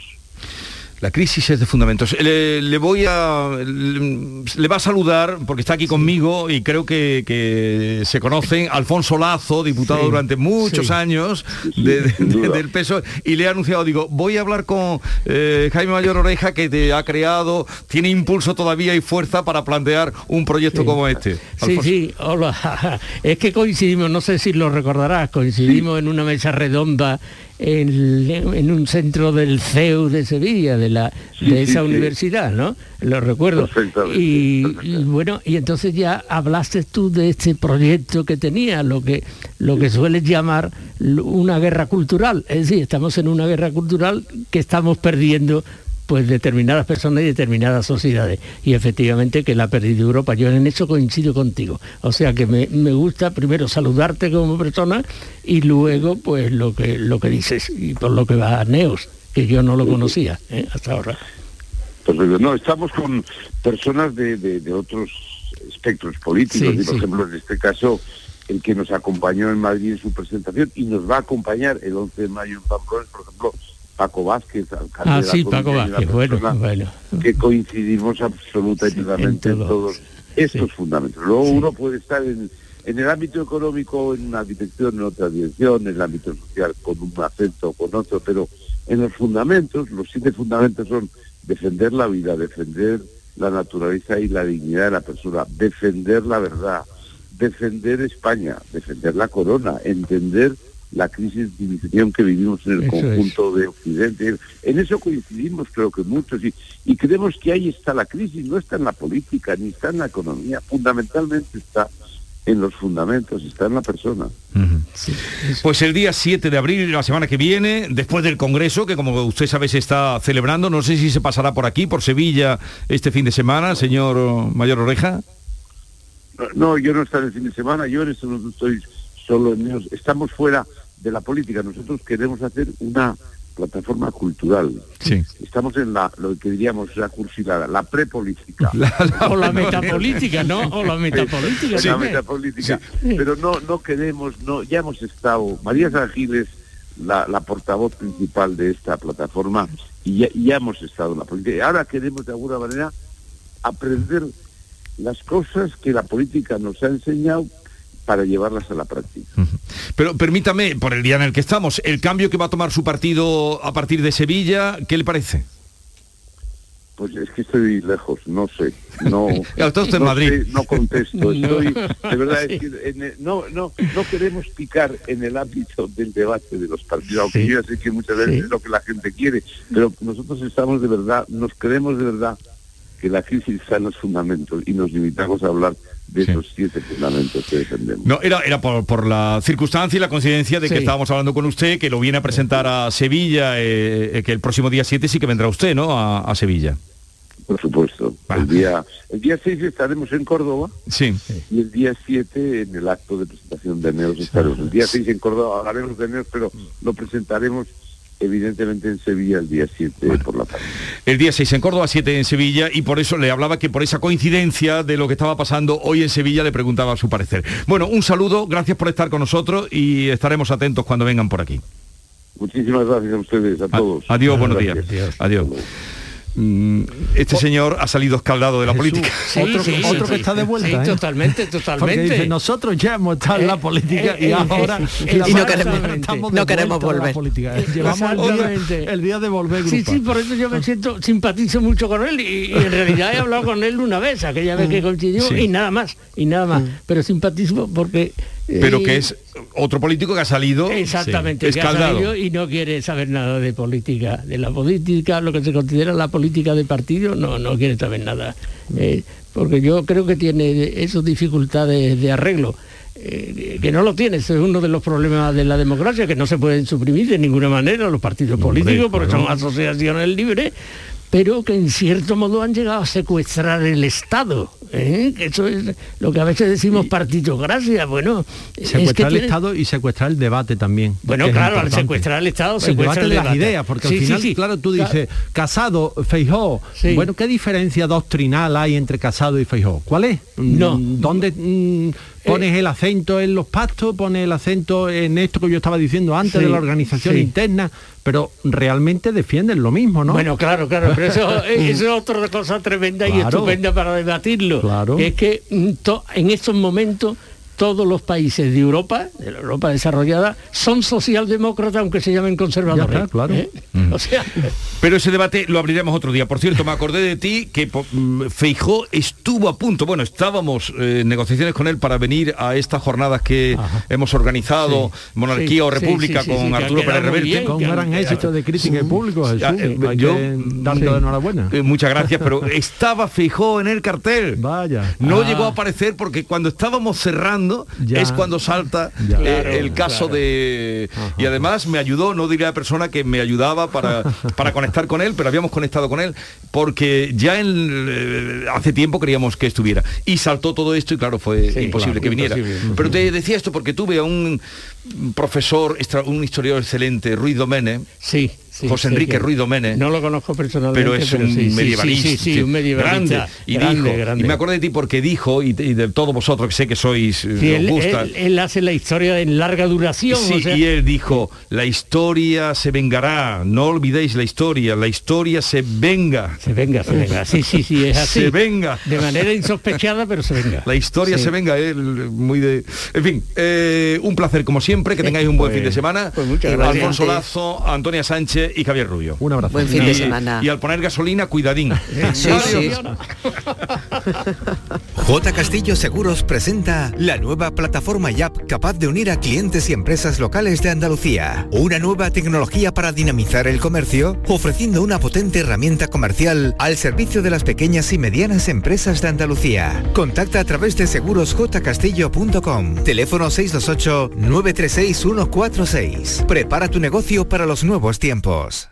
La crisis es de fundamentos. Le, voy a le, va a saludar porque está aquí conmigo y creo que, se conocen Alfonso Lazo, diputado durante muchos años del peso y le he anunciado digo voy a hablar con eh, Jaime Mayor Oreja que te ha creado tiene impulso todavía y fuerza para plantear un proyecto como este. Sí sí hola. Es que coincidimos no sé si lo recordarás coincidimos en una mesa redonda en, un centro del CEU de Sevilla, de, la, de esa universidad, ¿no? Lo recuerdo. Y, bueno, y entonces ya hablaste tú de este proyecto que tenía, lo que, lo que sueles llamar una guerra cultural. Es decir, estamos en una guerra cultural que estamos perdiendo pues determinadas personas y determinadas sociedades. Y efectivamente que la ha perdido Europa. Yo en eso coincido contigo. O sea que me, gusta primero saludarte como persona y luego pues lo que, lo que dices y por lo que va a Neos, que yo no lo conocía ¿eh? hasta ahora. No, estamos con personas de, otros espectros políticos y por ejemplo en este caso el que nos acompañó en Madrid en su presentación y nos va a acompañar el 11 de mayo en Pamplona, por ejemplo, Paco Vázquez, alcalde ah, sí, Paco Vázquez, bueno, bueno. que coincidimos absolutamente en todos, estos fundamentos. Luego uno puede estar en, en el ámbito económico en una dirección, en otra dirección, en el ámbito social con un acento o con otro, pero en los fundamentos, los siete fundamentos son defender la vida, defender la naturaleza y la dignidad de la persona, defender la verdad, defender España, defender la corona, entender la crisis de división que vivimos en el conjunto de Occidente. En eso coincidimos creo que muchos y, y creemos que ahí está la crisis, no está en la política ni está en la economía, fundamentalmente está en los fundamentos, está en la persona. pues el día 7 de abril, la semana que viene, después del Congreso, que como usted sabe se está celebrando, no sé si se pasará por aquí, por Sevilla, este fin de semana, señor Mayor Oreja. No, yo no estaré el fin de semana, yo en esto no estoy solo en estamos fuera de la política. Nosotros queremos hacer una plataforma cultural. Sí. Estamos en la, lo que diríamos la cursilada, la prepolítica. o la metapolítica, ¿no? O la metapolítica. La metapolítica. Pero no, no queremos, no, ya hemos estado, María San Giles, la, la portavoz principal de esta plataforma, y ya, ya hemos estado en la política. Y ahora queremos de alguna manera aprender las cosas que la política nos ha enseñado para llevarlas a la práctica. Pero permítame, por el día en el que estamos, el cambio que va a tomar su partido a partir de Sevilla, ¿qué le parece? Pues es que estoy lejos, no sé, no, Está usted en no, Madrid. sé, no contesto, No. estoy, de verdad, es que en el- no, no, no queremos picar en el ámbito del debate de los partidos, aunque Sí. yo ya sé que muchas veces Sí. es lo que la gente quiere, pero nosotros estamos de verdad, nos creemos de verdad que la crisis está en los fundamentos y nos limitamos a hablar de esos siete fundamentos que defendemos. No, era, era por, por la circunstancia y la coincidencia de que Sí. estábamos hablando con usted, que lo viene a presentar a Sevilla, eh, eh, que el próximo día 7 sí que vendrá usted, ¿no? A, a Sevilla. Por supuesto. El día, el día 6 estaremos en Córdoba Sí. y el día 7 en el acto de presentación de Neos estaremos. El día 6 en Córdoba hablaremos de Neos, pero lo presentaremos evidentemente en Sevilla el día 7 por la tarde. El día 6 en Córdoba, 7 en Sevilla, y por eso le hablaba que por esa coincidencia de lo que estaba pasando hoy en Sevilla le preguntaba su parecer. Bueno, un saludo, gracias por estar con nosotros y estaremos atentos cuando vengan por aquí. Muchísimas gracias a ustedes, a todos. Adiós, buenos Gracias. días. Adiós. Este señor ha salido escaldado de la política. otro, sí, otro sí, que está de sí, vuelta. sí, ¿eh? totalmente, totalmente. Porque dice, nosotros ya hemos estado en la política eh, y eh, ahora eh, la y no queremos- no queremos vuelta a la volver. política. Llevamos el día, Exactamente. el día de volver Sí, grupa. sí, por eso yo me siento, simpatizo mucho con él y, y en realidad he hablado con él una vez, aquella vez que coincidimos, Sí. y nada más, y nada más. Pero simpatizo porque... Pero que es otro político que ha salido Exactamente, sí, que ha salido y no quiere saber nada de política, de la política, lo que se considera la política de partido, no, no quiere saber nada. Eh, porque yo creo que tiene esas dificultades de arreglo. eh, que no lo tiene, es uno de los problemas de la democracia, que no se pueden suprimir de ninguna manera los partidos políticos, porque son asociaciones libres, pero que en cierto modo han llegado a secuestrar el Estado. ¿eh? Eso es lo que a veces decimos partitocracia. Bueno, es que Secuestrar el tiene- Estado y secuestrar el debate también. Bueno, claro, al secuestrar el Estado, el secuestra debate el de las ideas, porque Sí, al final, sí. claro, tú Claro. dices, Casado, Feijó, bueno, ¿qué diferencia doctrinal hay entre Casado y Feijó? ¿Cuál es? No. ¿Dónde mm, pones el acento en los pactos, pones el acento en esto que yo estaba diciendo antes Sí, de la organización sí. interna? Pero realmente defienden lo mismo, ¿no? Bueno, claro, claro, pero eso, eso es otra cosa tremenda y estupenda para debatirlo. Claro. Es que mm, en estos momentos todos los países de Europa, de la Europa desarrollada, son socialdemócratas aunque se llamen conservadores. Ya está, claro. ¿eh? O sea, Pero ese debate lo abriremos otro día. Por cierto, me acordé de ti que mm, Feijó estuvo a punto, bueno, estábamos eh, en negociaciones con él para venir a estas jornadas que hemos organizado, Monarquía Sí, o República, sí, sí, con Arturo Pérez Reverte. bien, Con un gran éxito de crítica y público, Jesús. Eh, yo- darte la enhorabuena. Eh, muchas gracias, pero estaba Feijó en el cartel. Vaya. No Ah. llegó a aparecer porque cuando estábamos cerrando Ya. es cuando salta Ya. eh, Claro, el caso claro. de... Y además me ayudó, no diré a persona que me ayudaba para, para conectar con él, pero habíamos conectado con él porque ya en, eh, hace tiempo queríamos que estuviera. Y saltó todo esto y claro, fue Sí, imposible claro, que viniera. imposible. Pero te decía esto porque tuve a un profesor, un historiador excelente, Ruiz Domene, sí, sí, José sé Enrique que- Ruiz Domene. No lo conozco personalmente, pero es un sí, medievalista Sí, un medievalista. grande y grande, dijo grande. y me acuerdo de ti porque dijo y, y de todos vosotros que sé que sois eh, él, gusta él- él hace la historia en larga duración. Sí, o sea- y él dijo, la historia se vengará, no olvidéis la historia, la historia se venga. Se venga, se venga. Sí, sí, sí, es así. Se venga. De manera insospechada, pero se venga. La historia se venga, él muy de... En fin, eh, un placer como siempre, que tengáis un buen Pues- fin de semana. pues muchas gracias. Alfonso Lazo, Antonia Sánchez y Javier Rubio. Un abrazo. Buen fin de semana. Y al poner gasolina, cuidadín. Sí, sí. J. Castillo Seguros presenta la nueva plataforma y app capaz de unir a clientes y empresas locales de Andalucía. Una nueva tecnología para dinamizar el comercio, ofreciendo una potente herramienta comercial al servicio de las pequeñas y medianas empresas de Andalucía. Contacta a través de segurosjcastillo.com. Teléfono 628-936-146. Prepara tu negocio para los nuevos tiempos.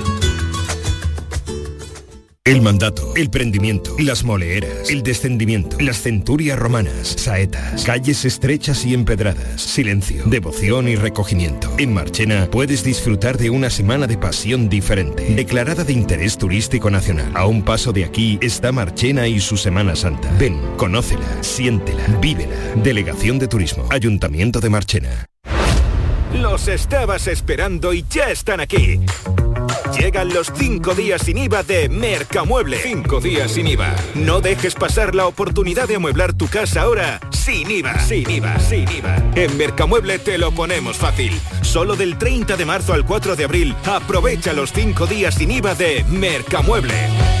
El mandato, el prendimiento, las moleeras, el descendimiento, las centurias romanas, saetas, calles estrechas y empedradas, silencio, devoción y recogimiento. En Marchena puedes disfrutar de una semana de pasión diferente, declarada de interés turístico nacional. A un paso de aquí está Marchena y su Semana Santa. Ven, conócela, siéntela, vívela. Delegación de Turismo, Ayuntamiento de Marchena. Los estabas esperando y ya están aquí. Llegan los cinco días sin IVA de Mercamueble. Cinco días sin IVA. No dejes pasar la oportunidad de amueblar tu casa ahora sin IVA. Sin IVA, sin IVA. En Mercamueble te lo ponemos fácil. Solo del 30 de marzo al 4 de abril, aprovecha los cinco días sin IVA de Mercamueble.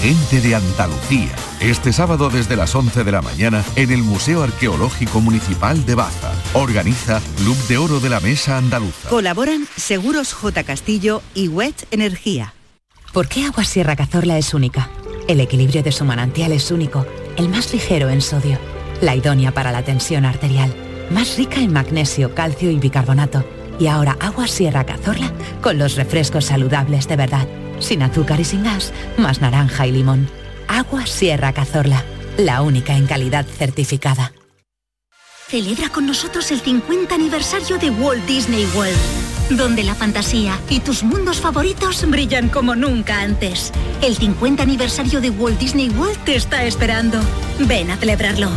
Gente de Andalucía. Este sábado desde las 11 de la mañana en el Museo Arqueológico Municipal de Baza. Organiza Club de Oro de la Mesa Andaluza. Colaboran Seguros J. Castillo y WET Energía. ¿Por qué Agua Sierra Cazorla es única? El equilibrio de su manantial es único, el más ligero en sodio, la idónea para la tensión arterial, más rica en magnesio, calcio y bicarbonato. Y ahora Agua Sierra Cazorla con los refrescos saludables de verdad, sin azúcar y sin gas, más naranja y limón. Agua Sierra Cazorla, la única en calidad certificada. Celebra con nosotros el 50 aniversario de Walt Disney World, donde la fantasía y tus mundos favoritos brillan como nunca antes. El 50 aniversario de Walt Disney World te está esperando. Ven a celebrarlo.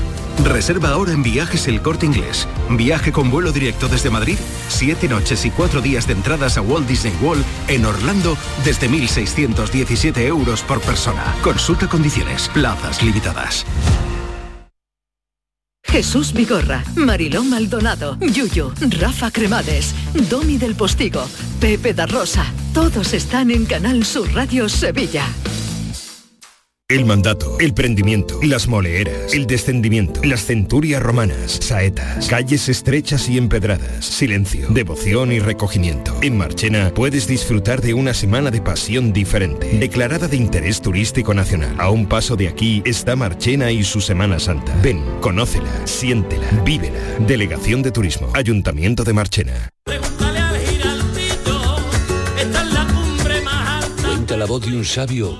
Reserva ahora en Viajes El Corte Inglés. Viaje con vuelo directo desde Madrid, siete noches y cuatro días de entradas a Walt Disney World en Orlando desde 1.617 euros por persona. Consulta condiciones, plazas limitadas. Jesús Vigorra, Mariló Maldonado, Yuyu, Rafa Cremades, Domi del Postigo, Pepe da Rosa. Todos están en Canal Sur Radio Sevilla. El mandato, el prendimiento, las moleeras, el descendimiento, las centurias romanas, saetas, calles estrechas y empedradas, silencio, devoción y recogimiento. En Marchena puedes disfrutar de una semana de pasión diferente, declarada de interés turístico nacional. A un paso de aquí está Marchena y su Semana Santa. Ven, conócela, siéntela, vívela. Delegación de Turismo, Ayuntamiento de Marchena. Cuenta la voz de un sabio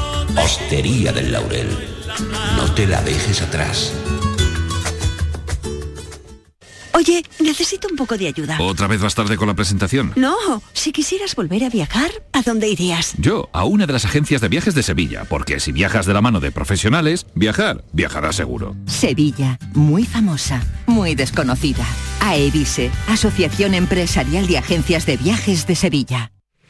Hostería del Laurel, no te la dejes atrás. Oye, necesito un poco de ayuda. ¿Otra vez vas tarde con la presentación? No, si quisieras volver a viajar, ¿a dónde irías? Yo, a una de las agencias de viajes de Sevilla, porque si viajas de la mano de profesionales, viajar, viajarás seguro. Sevilla, muy famosa, muy desconocida. AEVISE, Asociación Empresarial de Agencias de Viajes de Sevilla.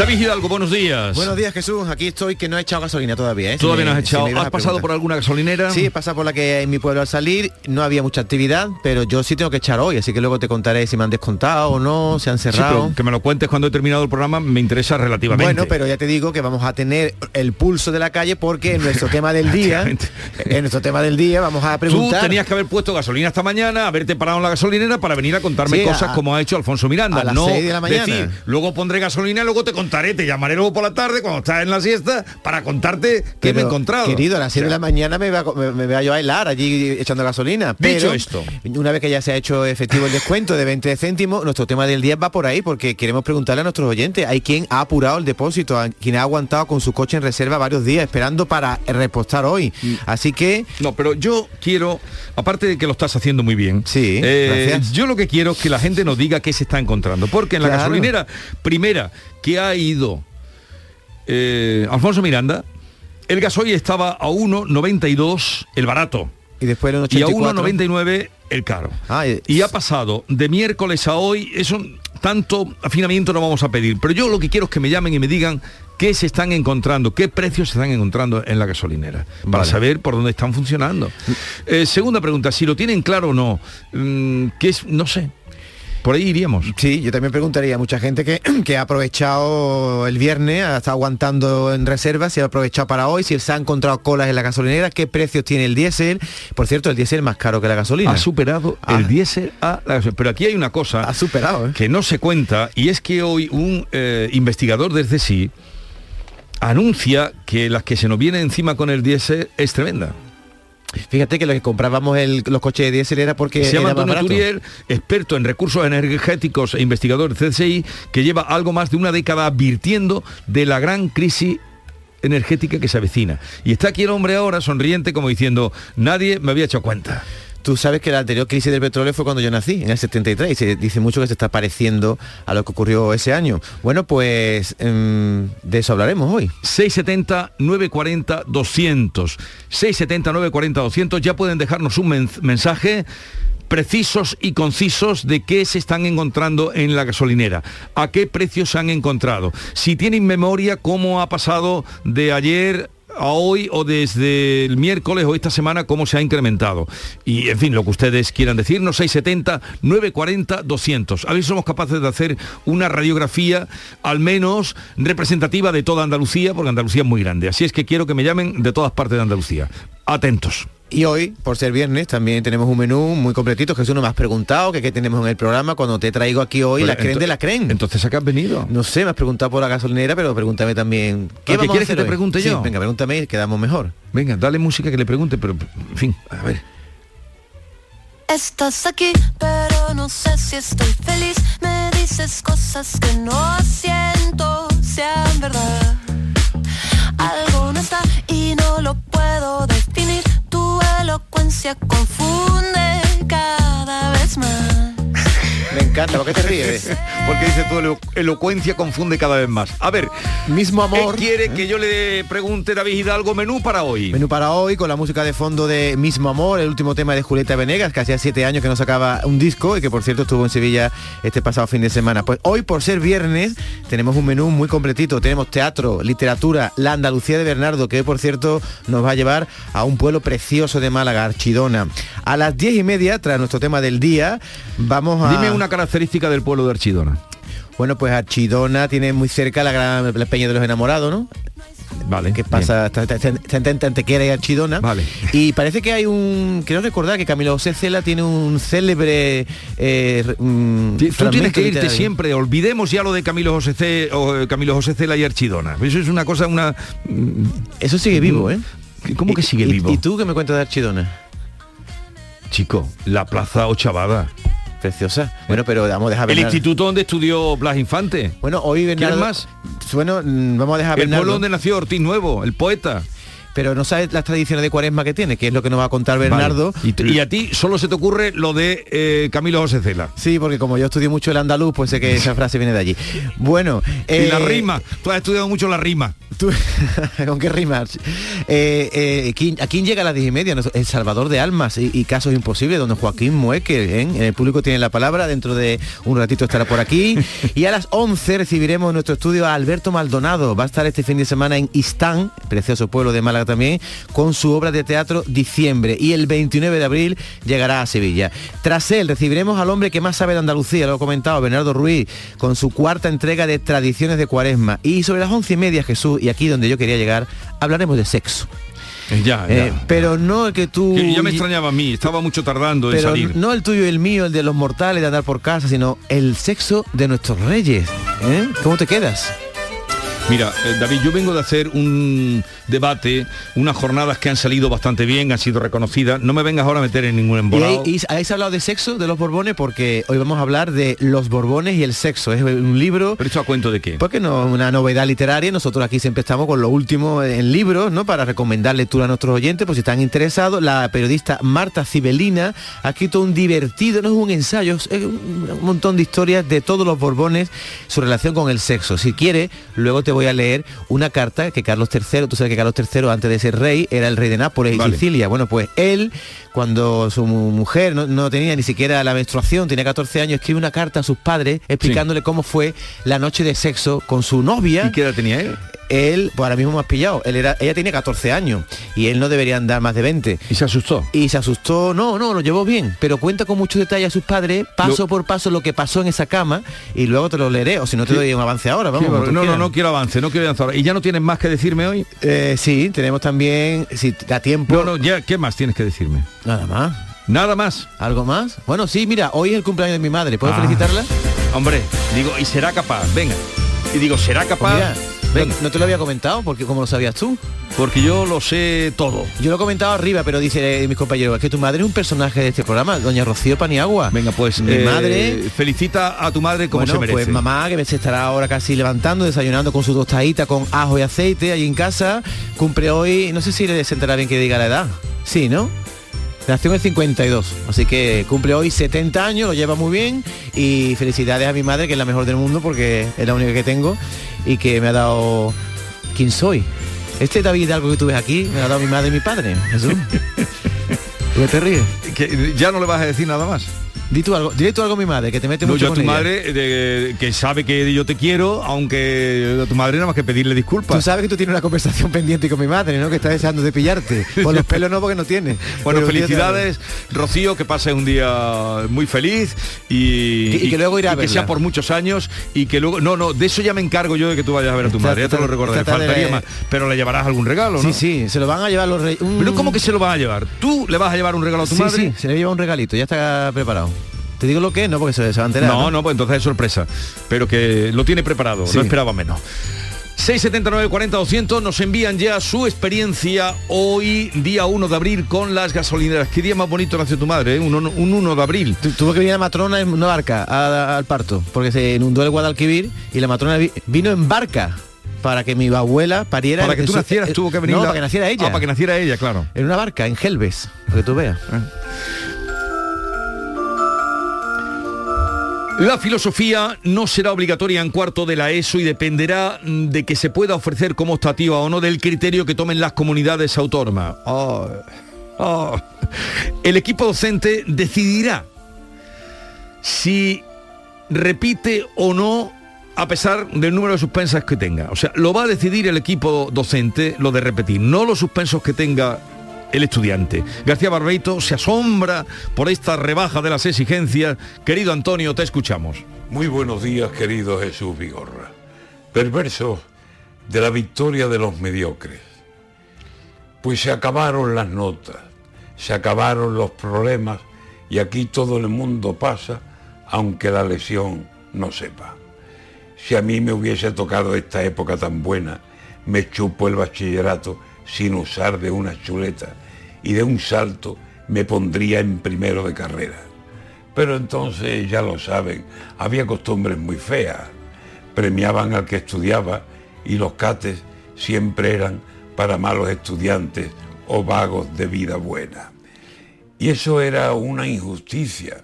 David Hidalgo, buenos días. Buenos días, Jesús. Aquí estoy, que no he echado gasolina todavía. ¿eh? Si Todavía no has si echado. ibas ¿Has pasado preguntar. por alguna gasolinera? Sí, he pasado por la que en mi pueblo al salir. No había mucha actividad, pero yo sí tengo que echar hoy, así que luego te contaré si me han descontado o no, se han cerrado. que me lo cuentes cuando he terminado el programa me interesa relativamente. Bueno, pero ya te digo que vamos a tener el pulso de la calle porque en nuestro tema del día, en nuestro tema del día vamos a Tú preguntar. tenías que haber puesto gasolina esta mañana, haberte parado en la gasolinera para venir a contarme Sí, cosas a- como ha hecho Alfonso Miranda. a las no seis de la mañana. decir, luego pondré gasolina y luego te contaré, te llamaré luego por la tarde cuando estás en la siesta para contarte qué me he Pero, encontrado. Querido, a las 7 O de la mañana me va, me, me voy yo a helar allí echando gasolina. Dicho Pero, esto. una vez que ya se ha hecho efectivo el descuento de 20 céntimos, nuestro tema del día va por ahí porque queremos preguntarle a nuestros oyentes. Hay quien ha apurado el depósito, a quien ha aguantado con su coche en reserva varios días esperando para repostar hoy. Mm. Así que... No, pero yo quiero, aparte de que lo estás haciendo muy bien, sí, eh, yo lo que quiero es que la gente nos diga qué se está encontrando. Porque en la Claro. gasolinera primera que ha ido eh, Alfonso Miranda, el gasoil estaba a 1,92 el barato. Y después el Y a 1,84. 1,99 el caro. Ah, y ha pasado de miércoles a hoy, eso tanto afinamiento no vamos a pedir, pero yo lo que quiero es que me llamen y me digan qué se están encontrando, qué precios se están encontrando en la gasolinera, para saber por dónde están funcionando. Eh, segunda pregunta, si lo tienen claro o no, mm, ¿qué es? No sé. Por ahí iríamos. Sí, yo también preguntaría a mucha gente que, que ha aprovechado el viernes, ha estado aguantando en reserva, si ha aprovechado para hoy, si se ha encontrado colas en la gasolinera, qué precios tiene el diésel. Por cierto, el diésel más caro que la gasolina. Ha superado el diésel a la gasolina. Pero aquí hay una cosa Ha superado, ¿eh? que no se cuenta y es que hoy un eh, investigador desde sí anuncia que las que se nos viene encima con el diésel es tremenda. Fíjate que lo que comprábamos el- los coches de diésel era porque Se llama Antonio experto en recursos energéticos e investigador del CSI, que lleva algo más de una década advirtiendo de la gran crisis energética que se avecina. Y está aquí el hombre ahora sonriente como diciendo, nadie me había hecho cuenta. Tú sabes que la anterior crisis del petróleo fue cuando yo nací, en el 73, y se dice mucho que se está pareciendo a lo que ocurrió ese año. Bueno, pues em, de eso hablaremos hoy. 670 940 200 670 940 200 ya pueden dejarnos un men- mensaje precisos y concisos de qué se están encontrando en la gasolinera, a qué precios se han encontrado, si tienen memoria cómo ha pasado de ayer a hoy o desde el miércoles o esta semana cómo se ha incrementado. Y en fin, lo que ustedes quieran decirnos, 670 940 200. A ver si somos capaces de hacer una radiografía al menos representativa de toda Andalucía, porque Andalucía es muy grande. Así es que quiero que me llamen de todas partes de Andalucía. Atentos. Y hoy, por ser viernes, también tenemos un menú muy completito. Jesús no me has preguntado que qué tenemos en el programa cuando te traigo aquí hoy Pero la creen de la creen. Entonces, ¿a qué has venido? No sé, me has preguntado por la gasolinera, pero pregúntame también. ¿Qué vamos a quieres que hacer te hoy? pregunte Sí, yo? venga, pregúntame y quedamos mejor. Venga, dale música que le pregunte, pero en fin, a ver. Estás aquí, pero no sé si estoy feliz. Me dices cosas que no siento sean verdad. Algo no está y no lo puedo definir. Tu elocuencia confunde cada vez más. Me encanta, ¿por qué te ríes? Porque dice tu elo- elocuencia confunde cada vez más. A ver, mismo amor. ¿Qué quiere que yo le pregunte David Hidalgo menú para hoy? Menú para hoy con la música de fondo de Mismo Amor, el último tema de Julieta Venegas, que hacía siete años que no sacaba un disco y que por cierto estuvo en Sevilla este pasado fin de semana. Pues hoy por ser viernes tenemos un menú muy completito. Tenemos teatro, literatura, la Andalucía de Bernardo, que hoy por cierto nos va a llevar a un pueblo precioso de Málaga, Archidona. A las diez y media, tras nuestro tema del día, vamos a... Dime una característica del pueblo de Archidona. Bueno, pues Archidona tiene muy cerca la gran la Peña de los Enamorados, ¿no? Vale. que pasa está, está, está- entre Antequera y Archidona Vale. y parece que hay un quiero recordar que Camilo José Cela tiene un célebre eh, mm, Tú tienes que irte literario. siempre, olvidemos ya lo de Camilo José, o, Camilo José Cela y Archidona. Eso es una cosa, una... mm, eso sigue vivo ¿eh? ¿Cómo que sigue ¿Y- vivo? ¿Y tú qué me cuentas de Archidona? Chico, la Plaza Ochavada. Preciosa. Bueno, pero vamos a dejar El instituto donde estudió Blas Infante. Bueno, hoy ¿Quieres Bernardo... más? Bueno, mm, vamos a dejar El Bernardo... pueblo donde nació Ortiz Nuevo, el poeta. Pero no sabes las tradiciones de cuaresma que tiene, que es lo que nos va a contar Bernardo. Vale. Y, y a ti solo se te ocurre lo de eh, Camilo José Cela. Sí, porque como yo estudié mucho el andaluz, pues sé que esa frase viene de allí. Bueno, y la eh, rima, tú has estudiado mucho la rima. tú- ¿Con qué rimas? Eh, eh, ¿quién- ¿A quién llega a las diez y media? El Salvador de Almas y, y Casos Imposibles, donde Joaquín Mueque, en el público tiene la palabra, dentro de un ratito estará por aquí. Y a las 11 recibiremos en nuestro estudio a Alberto Maldonado. Va a estar este fin de semana en Istán, precioso pueblo de Málaga también, con su obra de teatro Diciembre. Y el 29 de abril llegará a Sevilla. Tras él recibiremos al hombre que más sabe de Andalucía, lo he comentado, Bernardo Ruiz, con su cuarta entrega de Tradiciones de Cuaresma. Y sobre las once y media, Jesús, y aquí donde yo quería llegar, hablaremos de sexo. Ya, Eh, pero no el que tú... Que ya me extrañaba a mí, estaba mucho tardando en Pero salir. no el tuyo y el mío, el de los mortales, de andar por casa, sino el sexo de nuestros reyes. ¿eh? ¿Cómo te quedas? Mira, eh, David, yo vengo de hacer un debate, unas jornadas que han salido bastante bien, han sido reconocidas. No me vengas ahora a meter en ningún ¿Y, embolado. ahí- y habéis hablado de sexo de los Borbones? Porque hoy vamos a hablar de los Borbones y el sexo. Es un libro... ¿Pero esto a cuento de qué? Porque no es una novedad literaria. Nosotros aquí siempre estamos con lo último en libros, ¿no? Para recomendar lectura a nuestros oyentes, por si están interesados. La periodista Marta Cibelina ha escrito un divertido, no es un ensayo, es un un montón de historias de todos los Borbones, su relación con el sexo. Si quiere, luego te voy a leer una carta que Carlos III, tú sabes que Carlos III antes de ser rey era el rey de Nápoles y Vale. Sicilia. Bueno, pues él, cuando su mu- mujer no, no tenía ni siquiera la menstruación, tenía 14 años, escribe una carta a sus padres explicándole cómo fue la noche de sexo con su novia. ¿Y qué edad tenía él? Él, pues ahora mismo me has pillado, él era, ella tenía 14 años y él no debería andar más de 20. ¿Y se asustó? Y se asustó, no, no, lo llevó bien, pero cuenta con mucho detalle a sus padres, paso Lo- por paso lo que pasó en esa cama y luego te lo leeré, o si no te doy un avance ahora, vamos. Sí, no, no, no quiero avance, no quiero avance ahora. ¿Y ya no tienes más que decirme hoy? Eh, sí, tenemos también, si da tiempo. No, no, ya, ¿qué más tienes que decirme? Nada más. Nada más. ¿Algo más? Bueno, sí, mira, hoy es el cumpleaños de mi madre, ¿puedo Ah. felicitarla? Hombre, digo, y será capaz, venga. Y digo, será capaz. Pues mira, venga. no, no te lo había comentado, porque como lo sabías tú. Porque yo lo sé todo. Yo lo he comentado arriba, pero dice eh, mis compañeros, es que tu madre es un personaje de este programa, doña Rocío Paniagua. Venga, pues mi eh, madre felicita a tu madre como bueno, se merece. pues mamá que se estará ahora casi levantando, desayunando con su tostadita con ajo y aceite allí en casa, cumple hoy, no sé si le sentará bien que diga la edad. Sí, ¿no? Nació en el 52, así que cumple hoy 70 años, lo lleva muy bien y felicidades a mi madre, que es la mejor del mundo porque es la única que tengo y que me ha dado quién soy. Este David Hidalgo que tú ves aquí me lo ha dado mi madre y mi padre, Jesús. ¿Tú qué te ríes? Que ya no le vas a decir nada más. Di tú algo, dile tú algo a mi madre, que te mete No, mucho yo a con tu ella. madre, de- que sabe que yo te quiero, aunque a tu madre nada más que pedirle Tú disculpas. sabes que tú tienes una conversación pendiente con mi madre, ¿no? Que está deseando de pillarte. Por los pelos no, porque no tiene. Bueno, te felicidades, Rocío, que pases un día muy feliz y, Y que luego irá a y que verla. sea por muchos años y que luego no, no, de eso ya me encargo yo de que tú vayas a ver a tu madre, ya te lo recordaré, faltaría más, pero le llevarás algún regalo, ¿no? Sí, sí, se lo van a llevar los reyes. Pero ¿cómo que se lo van a llevar? ¿Tú le vas a llevar un regalo a tu sí, madre? sí, se le lleva un regalito, ya está preparado. ¿Te digo lo que es? No, porque se, se va a enterar. No, no, pues entonces es sorpresa. Pero que lo tiene preparado, Sí. no esperaba menos. 679 40 200 nos envían ya su experiencia hoy, día 1 de abril, con las gasolineras. Qué día más bonito nació tu madre, ¿eh? un, un 1 de abril. Tu- Tuvo que venir la matrona en una barca a- al parto, porque se inundó el Guadalquivir y la matrona vi- vino en barca para que mi abuela pariera. Para que tú nacieras tuvo que venir No, la- para que naciera ella. Ah, para que naciera ella, claro. En una barca, en Gelbes, para que tú veas. La filosofía no será obligatoria en cuarto de la ESO y dependerá de que se pueda ofrecer como optativa o no del criterio que tomen las comunidades autónomas. Oh, oh. El equipo docente decidirá si repite o no a pesar del número de suspensas que tenga. O sea, lo va a decidir el equipo docente lo de repetir, no los suspensos que tenga el estudiante. García Barbeito se asombra por esta rebaja de las exigencias. Querido Antonio, te escuchamos. Muy buenos días, querido Jesús Vigorra. Perverso de la victoria de los mediocres. Pues se acabaron las notas, se acabaron los problemas y aquí todo el mundo pasa aunque la lesión no sepa. Si a mí me hubiese tocado esta época tan buena, me chupo el bachillerato sin usar de una chuleta y de un salto me pondría en primero de carrera. Pero entonces, ya lo saben, había costumbres muy feas. Premiaban al que estudiaba y los cates siempre eran para malos estudiantes o vagos de vida buena. Y eso era una injusticia,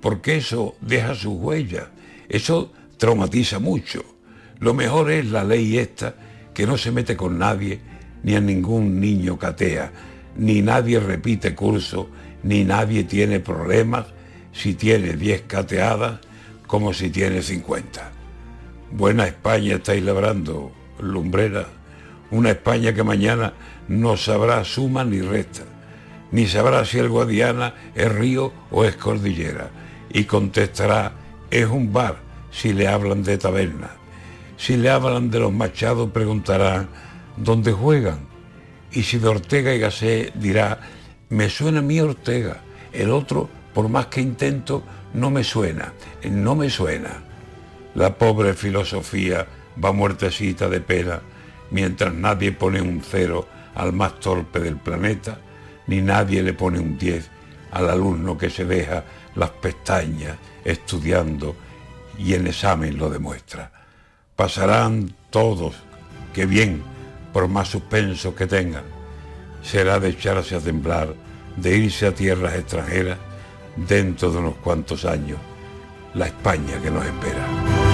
porque eso deja sus huellas, eso traumatiza mucho. Lo mejor es la ley esta, que no se mete con nadie, ni a ningún niño catea, ni nadie repite curso, ni nadie tiene problemas si tiene 10 cateadas como si tiene 50. Buena España estáis labrando, lumbrera, una España que mañana no sabrá suma ni resta, ni sabrá si el Guadiana es río o es cordillera, y contestará, es un bar si le hablan de taberna. Si le hablan de los machados preguntará, ¿dónde juegan? Y si de Ortega y Gasset dirá, me suena a mí Ortega, el otro, por más que intento, no me suena, no me suena. La pobre filosofía va muertecita de pena, mientras nadie pone un cero al más torpe del planeta, ni nadie le pone un 10 al alumno que se deja las pestañas estudiando y el examen lo demuestra. Pasarán todos, que bien, por más suspenso que tengan, será de echarse a temblar, de irse a tierras extranjeras dentro de unos cuantos años, la España que nos espera.